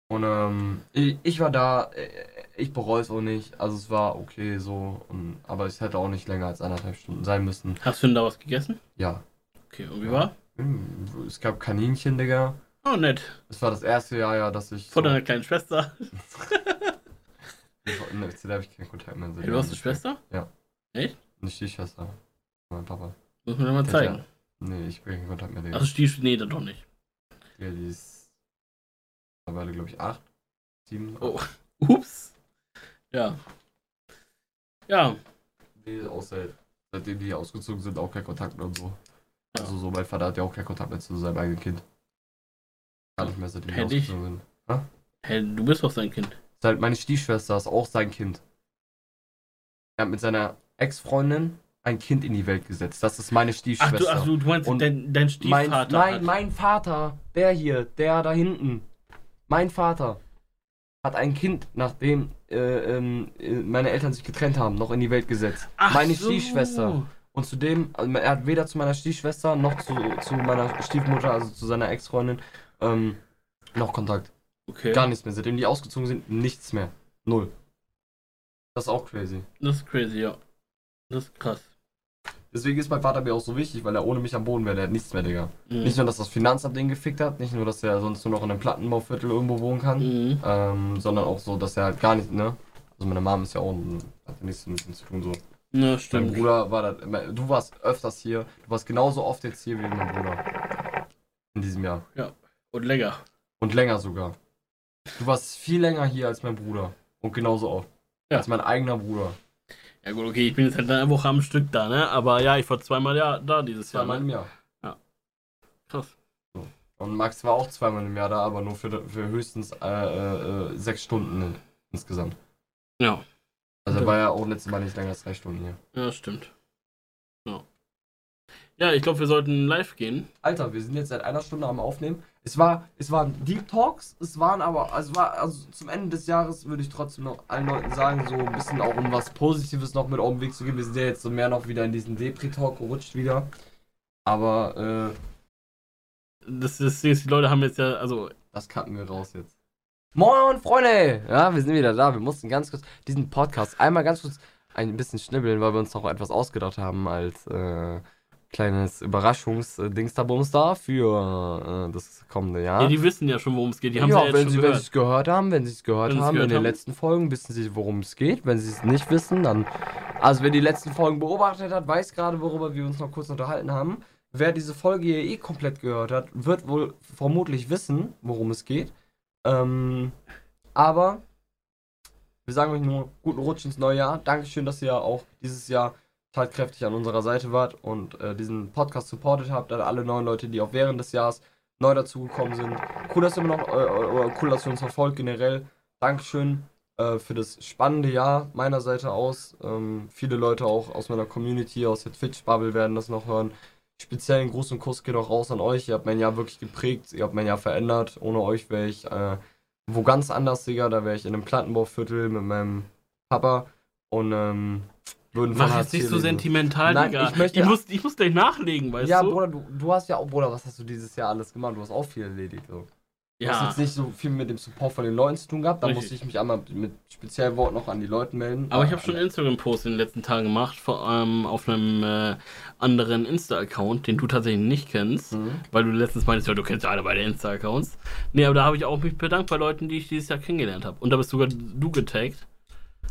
Und ähm, ich, ich war da, äh, ich bereue es auch nicht, also es war okay so, und, aber es hätte auch nicht länger als anderthalb Stunden sein müssen. Hast du denn da was gegessen? Ja. Okay, und wie Ja. war? Hm, Es gab Kaninchen, Digga. Oh, nett. Es war das erste Jahr, ja, dass ich. Von so, deiner kleinen Schwester. *laughs* Zu der habe ich keinen Kontakt mehr. Hey, du hast eine Schwester? Eine Stiefschwester. Mein Papa. Muss mir mal Ja, zeigen. Nee, ich will keinen Kontakt mehr. Digga. Also Stief, nee, dann doch nicht. Ja, die ist mittlerweile, glaube ich, acht, sieben. Oh. *laughs* Ups. Ja. Ja. Die auch seit, seitdem die ausgezogen sind, auch kein Kontakt mehr und so. Ja. Also so, mein Vater hat ja auch keinen Kontakt mehr zu seinem eigenen Kind. Gar nicht mehr, seitdem die Hätte ich. ausgezogen sind. Hey, du bist doch sein Kind. Seit meine Stiefschwester ist auch sein Kind. Er hat mit seiner Ex-Freundin ein Kind in die Welt gesetzt. Das ist meine Ach Stiefschwester. du, ach du, du meinst Und dein, dein mein, Stiefvater. nein, hat- mein Vater, der hier, der da hinten, mein Vater hat ein Kind, nachdem äh, ähm, äh, meine Eltern sich getrennt haben, noch in die Welt gesetzt. Ach meine so. Stiefschwester. Und zudem, also er hat weder zu meiner Stiefschwester noch zu, zu meiner Stiefmutter, also zu seiner Ex-Freundin, ähm, noch Kontakt. Okay. Gar nichts mehr. Seitdem die ausgezogen sind, nichts mehr. Null. Das ist auch crazy. Das ist crazy, ja. Das ist krass. Deswegen ist mein Vater mir auch so wichtig, weil er ohne mich am Boden wäre. Der hat nichts mehr, Digga. Mhm. Nicht nur, dass das Finanzamt den gefickt hat, nicht nur, dass er sonst nur noch in einem Plattenbauviertel irgendwo wohnen kann, Mhm. ähm, sondern auch so, dass er halt gar nicht, ne? Also meine Mom ist ja auch, hat ja nichts mit ihm zu tun, so. Ja, Mein stimmt. Bruder war da, du warst öfters hier, du warst genauso oft jetzt hier wie mein Bruder. In diesem Jahr. Und länger. Und länger sogar. Du warst viel länger hier als mein Bruder. Und genauso oft. Ja. Als mein eigener Bruder. Ja gut, okay, ich bin jetzt halt eine Woche am Stück da, ne? Aber ja, ich war zweimal ja, da dieses Jahr. Zweimal Ne? im Jahr. Krass. Und Max war auch zweimal im Jahr da, aber nur für, für höchstens äh, äh, sechs Stunden in, insgesamt. Ja, Also Okay. war ja auch letztes Mal nicht länger als drei Stunden hier. ja, stimmt. Ja. Ja, ich glaube, wir sollten live gehen. Alter, wir sind jetzt seit einer Stunde am Aufnehmen. Es war, es waren Deep Talks, es waren aber, also war, also zum Ende des Jahres würde ich trotzdem noch allen Leuten sagen, so ein bisschen auch um was Positives noch mit auf den Weg zu geben. Wir sind ja jetzt so mehr noch wieder in diesen Depri-Talk gerutscht wieder. Aber, äh, Das, das, das, die Leute haben jetzt ja, also, das cutten wir raus jetzt. Moin, Freunde! Ja, wir sind wieder da. Wir mussten ganz kurz diesen Podcast einmal ganz kurz ein bisschen schnibbeln, weil wir uns noch etwas ausgedacht haben als äh, kleines Überraschungsdingsterbums da für äh, das kommende Jahr. ja, die wissen ja schon, worum es geht. Die haben ja, ja, wenn schon sie wenn sie es gehört haben, wenn sie es gehört Wenn haben gehört in den haben. letzten Folgen, wissen sie, worum es geht. Wenn sie es nicht wissen, dann. Also, wer die letzten Folgen beobachtet hat, weiß gerade, worüber wir uns noch kurz unterhalten haben. Wer diese Folge hier eh komplett gehört hat, wird wohl vermutlich wissen, worum es geht. Ähm, aber wir sagen euch nur guten Rutsch ins neue Jahr. Dankeschön, dass ihr auch dieses Jahr tatkräftig an unserer Seite wart und äh, diesen Podcast supportet habt. An alle neuen Leute, die auch während des Jahres neu dazugekommen sind. Cool, dass ihr immer noch, äh, oder cool, dass ihr uns verfolgt generell. Dankeschön äh, für das spannende Jahr meiner Seite aus. Ähm, viele Leute auch aus meiner Community, aus der Twitch-Bubble werden das noch hören. Speziell einen großen Kuss geht auch raus an euch. Ihr habt mein Jahr wirklich geprägt, ihr habt mein Jahr verändert. Ohne euch wäre ich äh, wo ganz anders, Digga. Da wäre ich in einem Plattenbauviertel mit meinem Papa und ähm, würden Mach jetzt nicht so sentimental, Nein, Digga. ich möchte- ich, muss, ich muss gleich nachlegen, weißt ja, du? Bruder, du, du hast ja auch, Bruder, was hast du dieses Jahr alles gemacht? Du hast auch viel erledigt. So. Du hast ja. jetzt nicht so viel mit dem Support von den Leuten zu tun gehabt. Da musste ich mich einmal mit speziellen Worten noch an die Leute melden. Aber ich habe Äh, schon Instagram-Post in den letzten Tagen gemacht, vor allem auf einem äh, anderen Insta-Account, den du tatsächlich nicht kennst, Mhm. weil du letztens meintest, ja, du kennst ja alle beide Insta-Accounts. Nee, aber da habe ich auch mich bedankt bei Leuten, die ich dieses Jahr kennengelernt habe. Und da bist sogar du getaggt.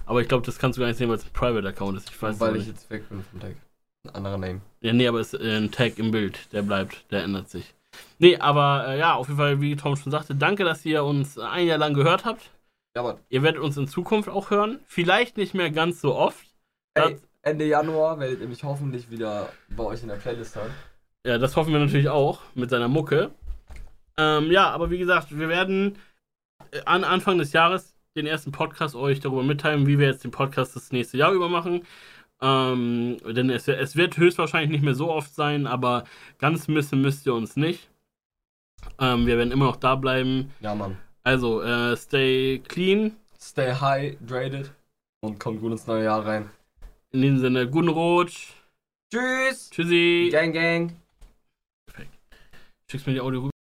Aber ich glaube, das kannst du gar nicht sehen, weil es ein Private-Account ist. Ich weiß Weil ich nicht. jetzt weg bin vom Tag. Ein anderer Name. Ja, nee, aber es ist äh, ein Tag im Bild. Der bleibt, der ändert sich. Nee, aber äh, ja, auf jeden Fall, wie Tom schon sagte, danke, dass ihr uns ein Jahr lang gehört habt. Ja, aber Ihr werdet uns in Zukunft auch hören. Vielleicht nicht mehr ganz so oft. ey, Ende Januar werdet ihr mich hoffentlich wieder bei euch in der Playlist hören. Ja, das hoffen wir natürlich auch mit seiner Mucke. Ähm, ja, aber wie gesagt, wir werden äh, an Anfang des Jahres den ersten Podcast euch darüber mitteilen, wie wir jetzt den Podcast das nächste Jahr über machen. Ähm, denn es, es wird höchstwahrscheinlich nicht mehr so oft sein, aber ganz missen müsst ihr uns nicht. Ähm, wir werden immer noch da bleiben. Ja, Mann. Also, äh, stay clean. Stay hydrated und kommt gut ins neue Jahr rein. In diesem Sinne, guten Rutsch. Tschüss! Tschüssi. Gang, gang! Schickst mir die Audio rüber.